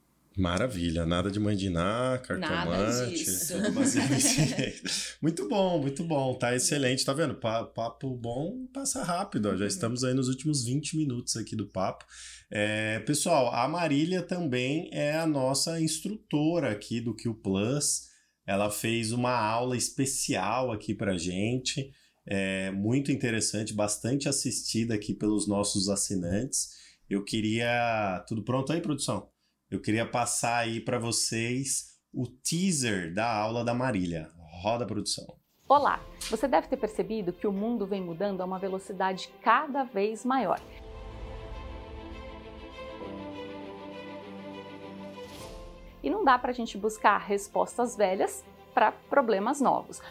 Maravilha, nada de mandinar, cartomante, Muito bom, muito bom, tá excelente, tá vendo? Papo bom passa rápido, ó. já uhum. estamos aí nos últimos 20 minutos aqui do papo. É, pessoal, a Marília também é a nossa instrutora aqui do Q Plus. Ela fez uma aula especial aqui pra gente, é, muito interessante, bastante assistida aqui pelos nossos assinantes. Eu queria. Tudo pronto aí, produção? Eu queria passar aí para vocês o teaser da aula da Marília. Roda a produção. Olá! Você deve ter percebido que o mundo vem mudando a uma velocidade cada vez maior. E não dá para a gente buscar respostas velhas para problemas novos.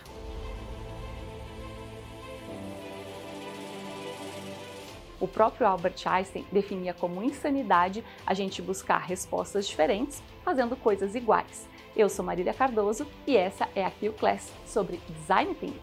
O próprio Albert Einstein definia como insanidade a gente buscar respostas diferentes fazendo coisas iguais. Eu sou Marília Cardoso e essa é a Q Class sobre Design Thinking.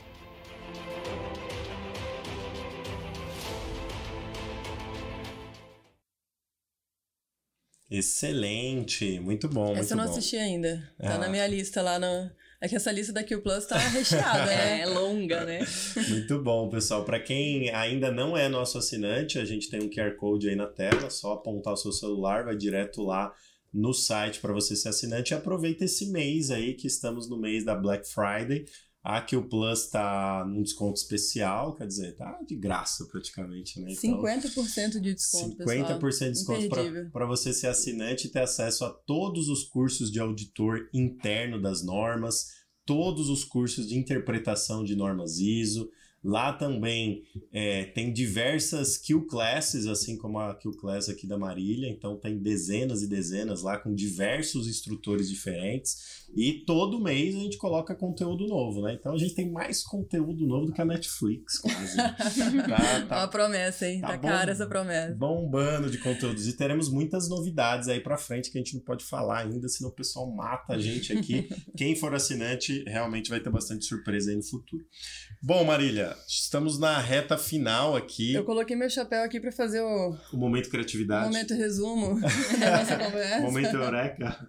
Excelente, muito bom. Essa muito eu não bom. assisti ainda. Tá Ah. na minha lista lá no. É que essa lista da Q Plus tá recheada, né? É longa, né? Muito bom, pessoal. Para quem ainda não é nosso assinante, a gente tem um QR Code aí na tela, só apontar o seu celular, vai direto lá no site para você ser assinante e aproveita esse mês aí que estamos no mês da Black Friday. A Q Plus tá num desconto especial, quer dizer, tá de graça praticamente, né? Então, 50% de desconto, 50% pessoal. de desconto para você ser assinante e ter acesso a todos os cursos de auditor interno das normas, todos os cursos de interpretação de normas ISO. Lá também é, tem diversas Q classes, assim como a Q class aqui da Marília. Então tem dezenas e dezenas lá com diversos instrutores diferentes. E todo mês a gente coloca conteúdo novo, né? Então a gente tem mais conteúdo novo do que a Netflix, quase. tá, Uma tá promessa, hein? Tá Tá, cara essa promessa. bombando de conteúdos. E teremos muitas novidades aí pra frente que a gente não pode falar ainda, senão o pessoal mata a gente aqui. Quem for assinante realmente vai ter bastante surpresa aí no futuro. Bom, Marília, estamos na reta final aqui. Eu coloquei meu chapéu aqui pra fazer o O momento criatividade. momento resumo da nossa conversa. Momento Eureka.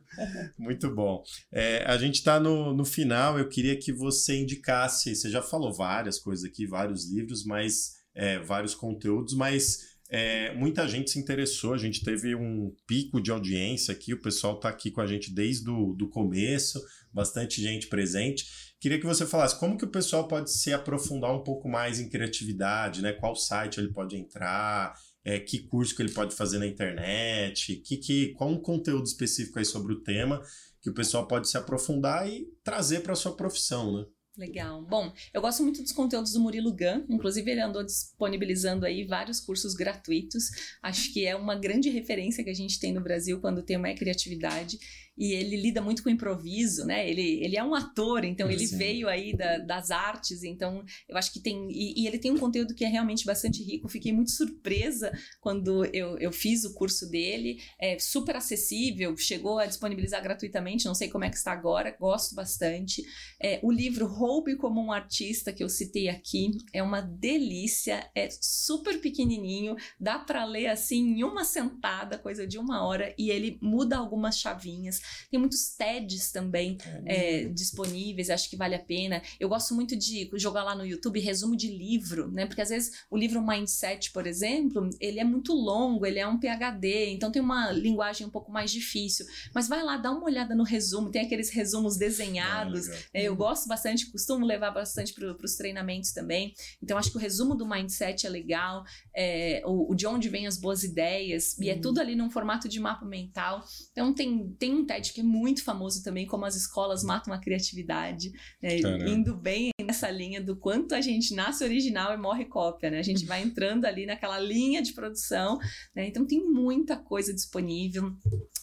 Muito bom. É, a gente está no, no final. Eu queria que você indicasse. Você já falou várias coisas aqui, vários livros, mas é, vários conteúdos, mas é, muita gente se interessou. A gente teve um pico de audiência aqui. O pessoal está aqui com a gente desde o do começo, bastante gente presente. Queria que você falasse como que o pessoal pode se aprofundar um pouco mais em criatividade, né? Qual site ele pode entrar, é, que curso que ele pode fazer na internet, que, que, qual um conteúdo específico aí sobre o tema que o pessoal pode se aprofundar e trazer para a sua profissão, né? Legal. Bom, eu gosto muito dos conteúdos do Murilo Gun. Inclusive, ele andou disponibilizando aí vários cursos gratuitos. Acho que é uma grande referência que a gente tem no Brasil quando o tema é criatividade. E ele lida muito com improviso, né? Ele, ele é um ator, então ele Sim. veio aí da- das artes. Então, eu acho que tem. E, e ele tem um conteúdo que é realmente bastante rico. Fiquei muito surpresa quando eu, eu fiz o curso dele. É super acessível, chegou a disponibilizar gratuitamente. Não sei como é que está agora, gosto bastante. É, o livro Roube como um Artista, que eu citei aqui, é uma delícia, é super pequenininho, dá para ler assim em uma sentada, coisa de uma hora, e ele muda algumas chavinhas. Tem muitos TEDs também é, disponíveis, acho que vale a pena. Eu gosto muito de jogar lá no YouTube resumo de livro, né? Porque às vezes o livro Mindset, por exemplo, ele é muito longo, ele é um PhD, então tem uma linguagem um pouco mais difícil. Mas vai lá, dá uma olhada no resumo, tem aqueles resumos desenhados. Ah. É, eu gosto bastante, costumo levar bastante para os treinamentos também. Então, acho que o resumo do mindset é legal, é, o, o de onde vêm as boas ideias, e é Uhum. tudo ali num formato de mapa mental. Então, tem, tem um TED que é muito famoso também, como as escolas matam a criatividade, né, indo bem nessa linha do quanto a gente nasce original e morre cópia, né? A gente vai entrando ali naquela linha de produção, né? Então, tem muita coisa disponível.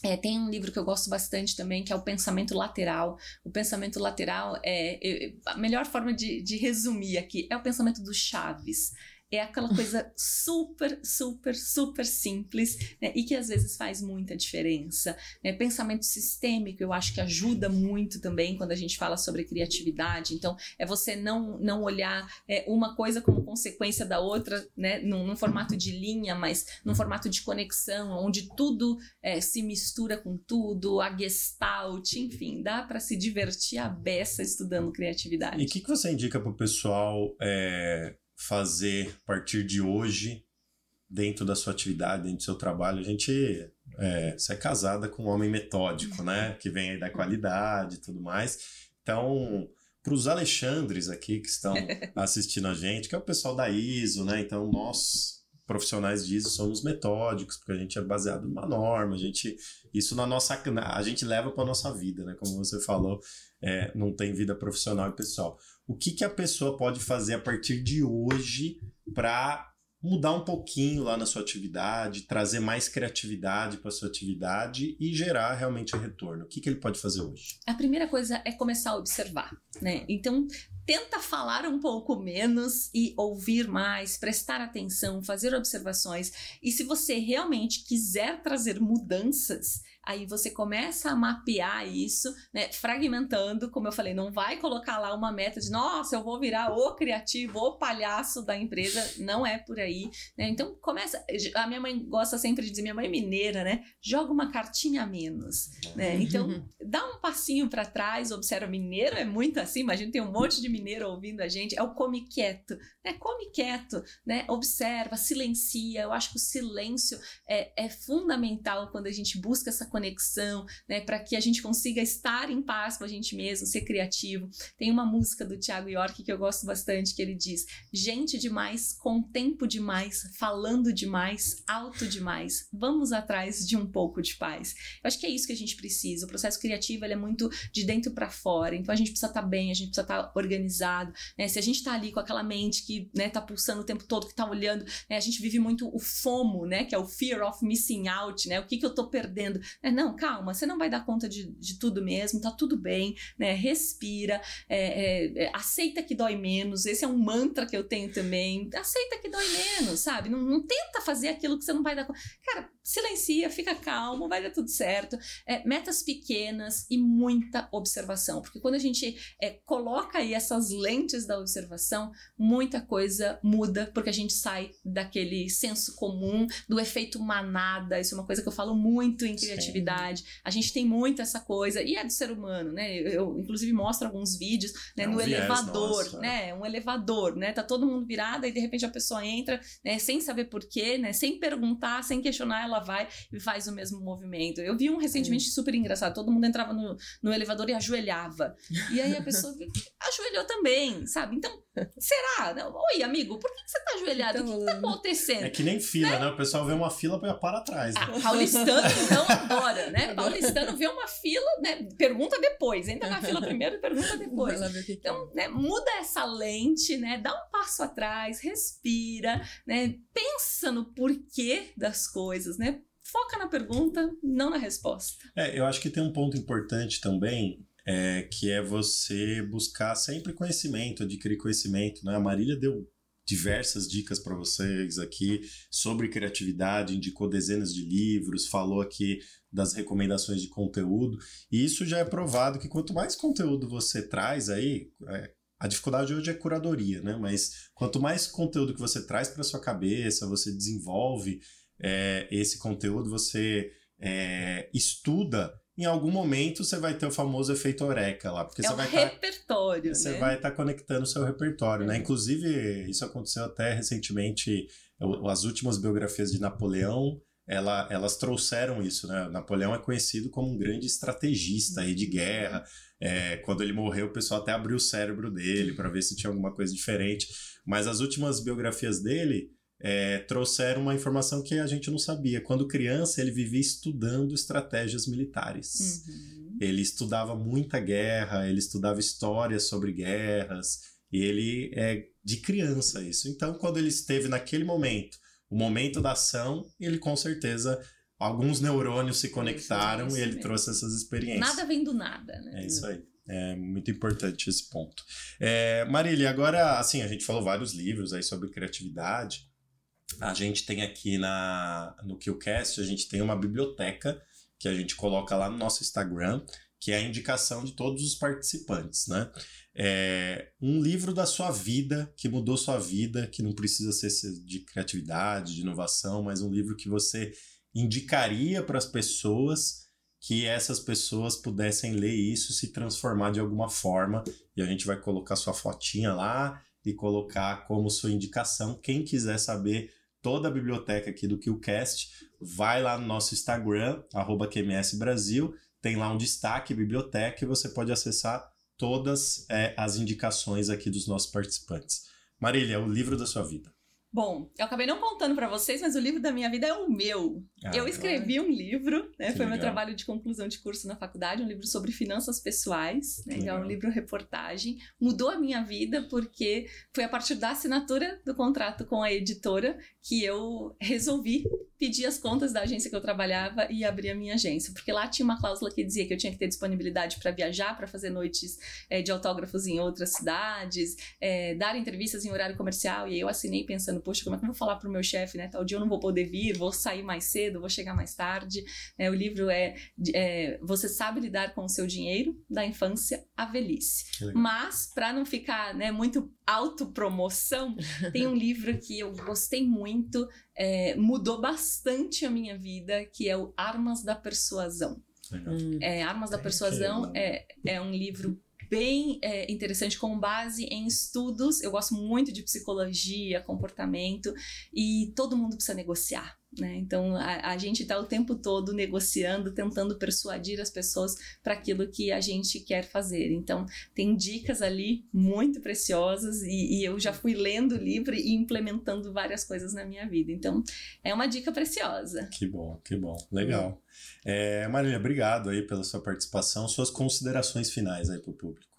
É, tem um livro que eu gosto bastante também, que é o Pensamento Lateral. O pensamento lateral é. eu- a melhor forma de, de resumir aqui é o pensamento do Chaves. É aquela coisa super, super, super simples né, e que às vezes faz muita diferença. né? Pensamento sistêmico eu acho que ajuda muito também quando a gente fala sobre criatividade. Então, é você não, não olhar é, uma coisa como consequência da outra, né, num, num formato de linha, mas num formato de conexão, onde tudo é, se mistura com tudo, a gestalt, enfim, dá para se divertir a beça estudando criatividade. E o que, que você indica para o pessoal é, fazer a partir de hoje, dentro da sua atividade, dentro do seu trabalho? A gente. É, você é casada com um homem metódico, né? Que vem aí da qualidade e tudo mais. Então, para os Alexandres aqui que estão assistindo a gente, que é o pessoal da ISO, né? Então, nós, profissionais de ISO, somos metódicos, porque a gente é baseado numa norma, a gente. Isso na nossa. A gente leva para nossa vida, né? Como você falou, é, não tem vida profissional e pessoal o que, que a pessoa pode fazer a partir de hoje para mudar um pouquinho lá na sua atividade, trazer mais criatividade para sua atividade e gerar realmente retorno? O que, que ele pode fazer hoje? A primeira coisa é começar a observar, né? Então, tenta falar um pouco menos e ouvir mais, prestar atenção, fazer observações. E se você realmente quiser trazer mudanças, aí você começa a mapear isso, né, fragmentando, como eu falei, não vai colocar lá uma meta de, nossa, eu vou virar o criativo, o palhaço da empresa, não é por aí, né? Então começa, a minha mãe gosta sempre de dizer, minha mãe é mineira, né? Joga uma cartinha a menos, né? Então dá um passinho para trás, observa, mineiro é muito assim, imagina tem um monte de mineiro ouvindo a gente, é o come quieto, né? Come quieto, né? Observa, silencia, eu acho que o silêncio é, é fundamental quando a gente busca essa conexão, né, para que a gente consiga estar em paz com a gente mesmo, ser criativo. Tem uma música do Tiago York que eu gosto bastante, que ele diz: gente demais, com tempo demais, falando demais, alto demais. Vamos atrás de um pouco de paz. Eu acho que é isso que a gente precisa. O processo criativo ele é muito de dentro para fora. Então a gente precisa estar tá bem, a gente precisa estar tá organizado. Né? Se a gente está ali com aquela mente que né, tá pulsando o tempo todo, que está olhando, né? a gente vive muito o FOMO, né? Que é o fear of missing out, né? O que, que eu estou perdendo? É, não, calma, você não vai dar conta de, de tudo mesmo, tá tudo bem, né? Respira, é, é, é, aceita que dói menos. Esse é um mantra que eu tenho também. Aceita que dói menos, sabe? Não, não tenta fazer aquilo que você não vai dar conta. Cara, silencia, fica calmo, vai dar tudo certo. É, metas pequenas e muita observação, porque quando a gente é, coloca aí essas lentes da observação, muita coisa muda, porque a gente sai daquele senso comum, do efeito manada. Isso é uma coisa que eu falo muito em criatividade. Sim. A gente tem muito essa coisa, e é do ser humano, né? Eu, eu inclusive, mostro alguns vídeos né, é um no viés, elevador, nossa. né? Um elevador, né? Tá todo mundo virado e de repente a pessoa entra, né? Sem saber porquê, né? Sem perguntar, sem questionar, ela vai e faz o mesmo movimento. Eu vi um recentemente super engraçado, todo mundo entrava no, no elevador e ajoelhava. E aí a pessoa ajoelhou também, sabe? Então, será? Oi, amigo, por que, você tá ajoelhado? Então, o que, que tá acontecendo? É que nem fila, né? né? O pessoal vê uma fila para para atrás. Né? Ah, paulistano, então, adora, né? Paulistano vê uma fila, né? Pergunta depois. Entra na fila primeiro e pergunta depois. Então, né? muda essa lente, né? Dá um passo atrás, respira, né? Pensa no porquê das coisas, né? né? Foca na pergunta, não na resposta. É, eu acho que tem um ponto importante também, é, que é você buscar sempre conhecimento, adquirir conhecimento, né? A Marília deu diversas dicas para vocês aqui sobre criatividade, indicou dezenas de livros, falou aqui das recomendações de conteúdo, e isso já é provado que quanto mais conteúdo você traz aí, é, a dificuldade hoje é curadoria, né? Mas quanto mais conteúdo que você traz para sua cabeça, você desenvolve é, esse conteúdo, você é, estuda, em algum momento você vai ter o famoso efeito eureka lá. Porque é você vai tá repertório, tá, Você né? vai estar tá conectando o seu repertório, né? Inclusive, isso aconteceu até recentemente, as últimas biografias de Napoleão, ela, elas trouxeram isso, né? Napoleão é conhecido como um grande estrategista aí de guerra. É, quando ele morreu, o pessoal até abriu o cérebro dele para ver se tinha alguma coisa diferente. Mas as últimas biografias dele, é, trouxeram uma informação que a gente não sabia. Quando criança, ele vivia estudando estratégias militares. Uhum. Ele estudava muita guerra, ele estudava histórias sobre guerras, e ele é de criança isso. Então, quando ele esteve naquele momento, o momento da ação, ele com certeza alguns neurônios se conectaram e ele mesmo. trouxe essas experiências. Nada vem do nada, né? É isso aí. É muito importante esse ponto. É, Marília, agora, assim, a gente falou vários livros aí sobre criatividade a gente tem aqui na, no QCast, a gente tem uma biblioteca que a gente coloca lá no nosso Instagram, que é a indicação de todos os participantes, né? É um livro da sua vida, que mudou sua vida, que não precisa ser de criatividade, de inovação, mas um livro que você indicaria para as pessoas que essas pessoas pudessem ler isso se transformar de alguma forma. E a gente vai colocar sua fotinha lá e colocar como sua indicação. Quem quiser saber toda a biblioteca aqui do QCast, vai lá no nosso Instagram, arroba QMS Brasil, tem lá um destaque, biblioteca, e você pode acessar todas é, as indicações aqui dos nossos participantes. Marília, o livro da sua vida. Bom, eu acabei não contando para vocês, mas o livro da minha vida é o meu. Ah, eu escrevi um livro, né? Foi legal. meu trabalho de conclusão de curso na faculdade, um livro sobre finanças pessoais, né? É um livro reportagem. Mudou a minha vida porque foi a partir da assinatura do contrato com a editora que eu resolvi pedir as contas da agência que eu trabalhava e abrir a minha agência, porque lá tinha uma cláusula que dizia que eu tinha que ter disponibilidade para viajar, para fazer noites é, de autógrafos em outras cidades, é, dar entrevistas em horário comercial, e aí eu assinei pensando, poxa, como é que eu vou falar pro meu chefe, né? Tal dia eu não vou poder vir, vou sair mais cedo, vou chegar mais tarde. É, o livro é, é, Você sabe lidar com o seu dinheiro, da infância à velhice. Mas, para não ficar né, muito autopromoção, tem um livro que eu gostei muito, é, mudou bastante a minha vida, que é o Armas da Persuasão. Hum. É, Armas da Persuasão é, é um livro bem é, interessante com base em estudos. Eu gosto muito de psicologia, comportamento e todo mundo precisa negociar. Né? Então a, a gente está o tempo todo negociando, tentando persuadir as pessoas para aquilo que a gente quer fazer. Então tem dicas ali muito preciosas e, e, eu já fui lendo o livro e implementando várias coisas na minha vida. Então é uma dica preciosa. Que bom, que bom, legal. É, Marília, obrigado aí pela sua participação, suas considerações finais aí para o público.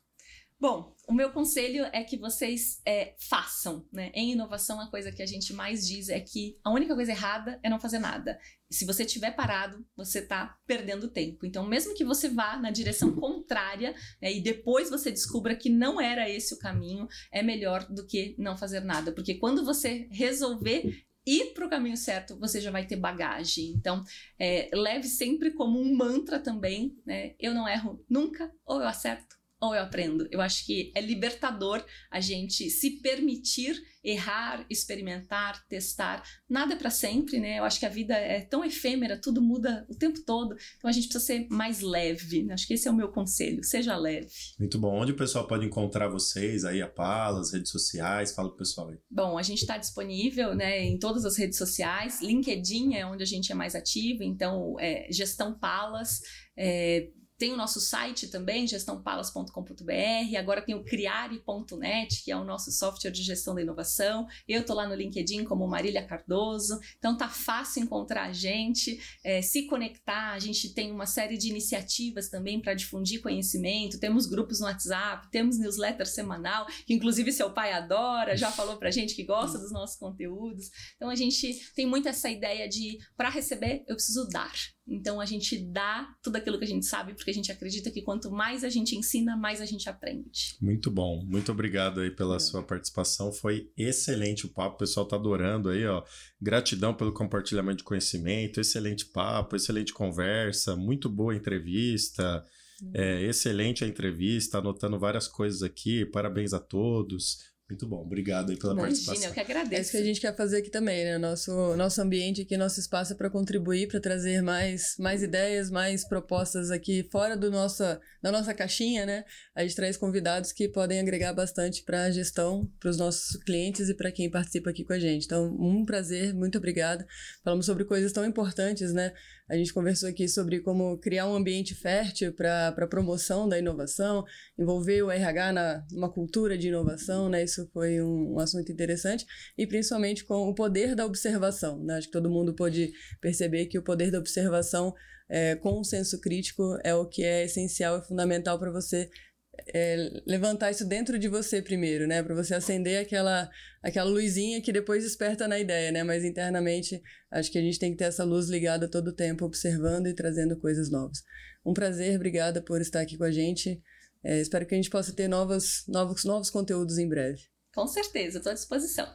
Bom, o meu conselho é que vocês é, façam, né? Em inovação, a coisa que a gente mais diz é que a única coisa errada é não fazer nada. Se você estiver parado, você está perdendo tempo. Então, mesmo que você vá na direção contrária né, e depois você descubra que não era esse o caminho, é melhor do que não fazer nada. Porque quando você resolver ir para o caminho certo, você já vai ter bagagem. Então, é, leve sempre como um mantra também, né? Eu não erro nunca, ou eu acerto, ou eu aprendo. Eu acho que é libertador a gente se permitir errar, experimentar, testar. Nada é para sempre, né? Eu acho que a vida é tão efêmera, tudo muda o tempo todo. Então a gente precisa ser mais leve. Né? Acho que esse é o meu conselho. Seja leve. Muito bom. Onde o pessoal pode encontrar vocês aí, a Palas, redes sociais? Fala pro pessoal aí. Bom, a gente está disponível né, em todas as redes sociais. LinkedIn é onde a gente é mais ativo. Então, é, Gestão Palas. É, tem o nosso site também, gestãopalas.com.br. Agora tem o criare.net, que é o nosso software de gestão da inovação. Eu tô lá no LinkedIn como Marília Cardoso. Então tá fácil encontrar a gente, é, se conectar. A gente tem uma série de iniciativas também para difundir conhecimento. Temos grupos no WhatsApp, temos newsletter semanal, que inclusive seu pai adora, já falou pra gente que gosta dos nossos conteúdos. Então a gente tem muito essa ideia de para receber eu preciso dar. Então a gente dá tudo aquilo que a gente sabe, porque a gente acredita que quanto mais a gente ensina, mais a gente aprende. Muito bom. Muito obrigado aí pela sua participação. Foi excelente o papo. O pessoal tá adorando aí, ó. Gratidão pelo compartilhamento de conhecimento. Excelente papo, excelente conversa, muito boa entrevista. É, excelente a entrevista, anotando várias coisas aqui. Parabéns a todos. Muito bom, obrigado aí pela Imagina, participação. eu que agradeço. É isso que a gente quer fazer aqui também, né? Nosso, nosso ambiente aqui, nosso espaço é para contribuir, para trazer mais, mais ideias, mais propostas aqui fora do nossa, da nossa caixinha, né? A gente traz convidados que podem agregar bastante para a gestão, para os nossos clientes e para quem participa aqui com a gente. Então, um prazer, muito obrigada. Falamos sobre coisas tão importantes, né? A gente conversou aqui sobre como criar um ambiente fértil para a promoção da inovação, envolver o RH na, numa cultura de inovação, né? Isso foi um, um assunto interessante, e principalmente com o poder da observação. Né? Acho que todo mundo pode perceber que o poder da observação é, com o senso crítico é o que é essencial e fundamental para você é, levantar isso dentro de você primeiro, né? Para você acender aquela, aquela luzinha que depois desperta na ideia, né? Mas internamente, acho que a gente tem que ter essa luz ligada todo o tempo, observando e trazendo coisas novas. Um prazer, obrigada por estar aqui com a gente. É, espero que a gente possa ter novos, novos, novos conteúdos em breve. Com certeza, estou à disposição.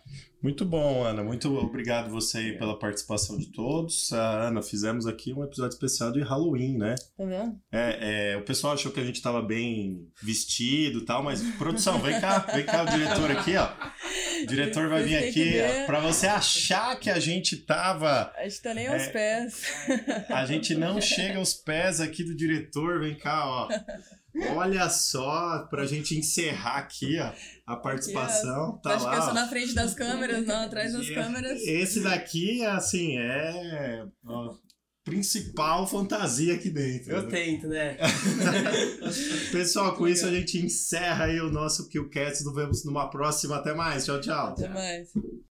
Muito bom, Ana. Muito obrigado você aí pela participação de todos. A Ana, fizemos aqui um episódio especial de Halloween, né? Tá vendo? É, é, o pessoal achou que a gente estava bem vestido e tal, mas produção, vem cá, vem cá o diretor aqui, ó. O diretor vai vir aqui para você achar que a gente tava. A gente tá nem aos é, pés. A gente não chega aos pés aqui do diretor, vem cá, ó. Olha só, pra gente encerrar aqui, ó, a participação. Aqui, tá Acho lá, que eu sou na frente das câmeras, não, atrás das câmeras. Esse daqui, assim, é ó, principal fantasia aqui dentro. Eu né? tento, né? Pessoal, com isso a gente encerra aí o nosso KillCast. Nos vemos numa próxima. Até mais. Tchau, tchau. Até mais.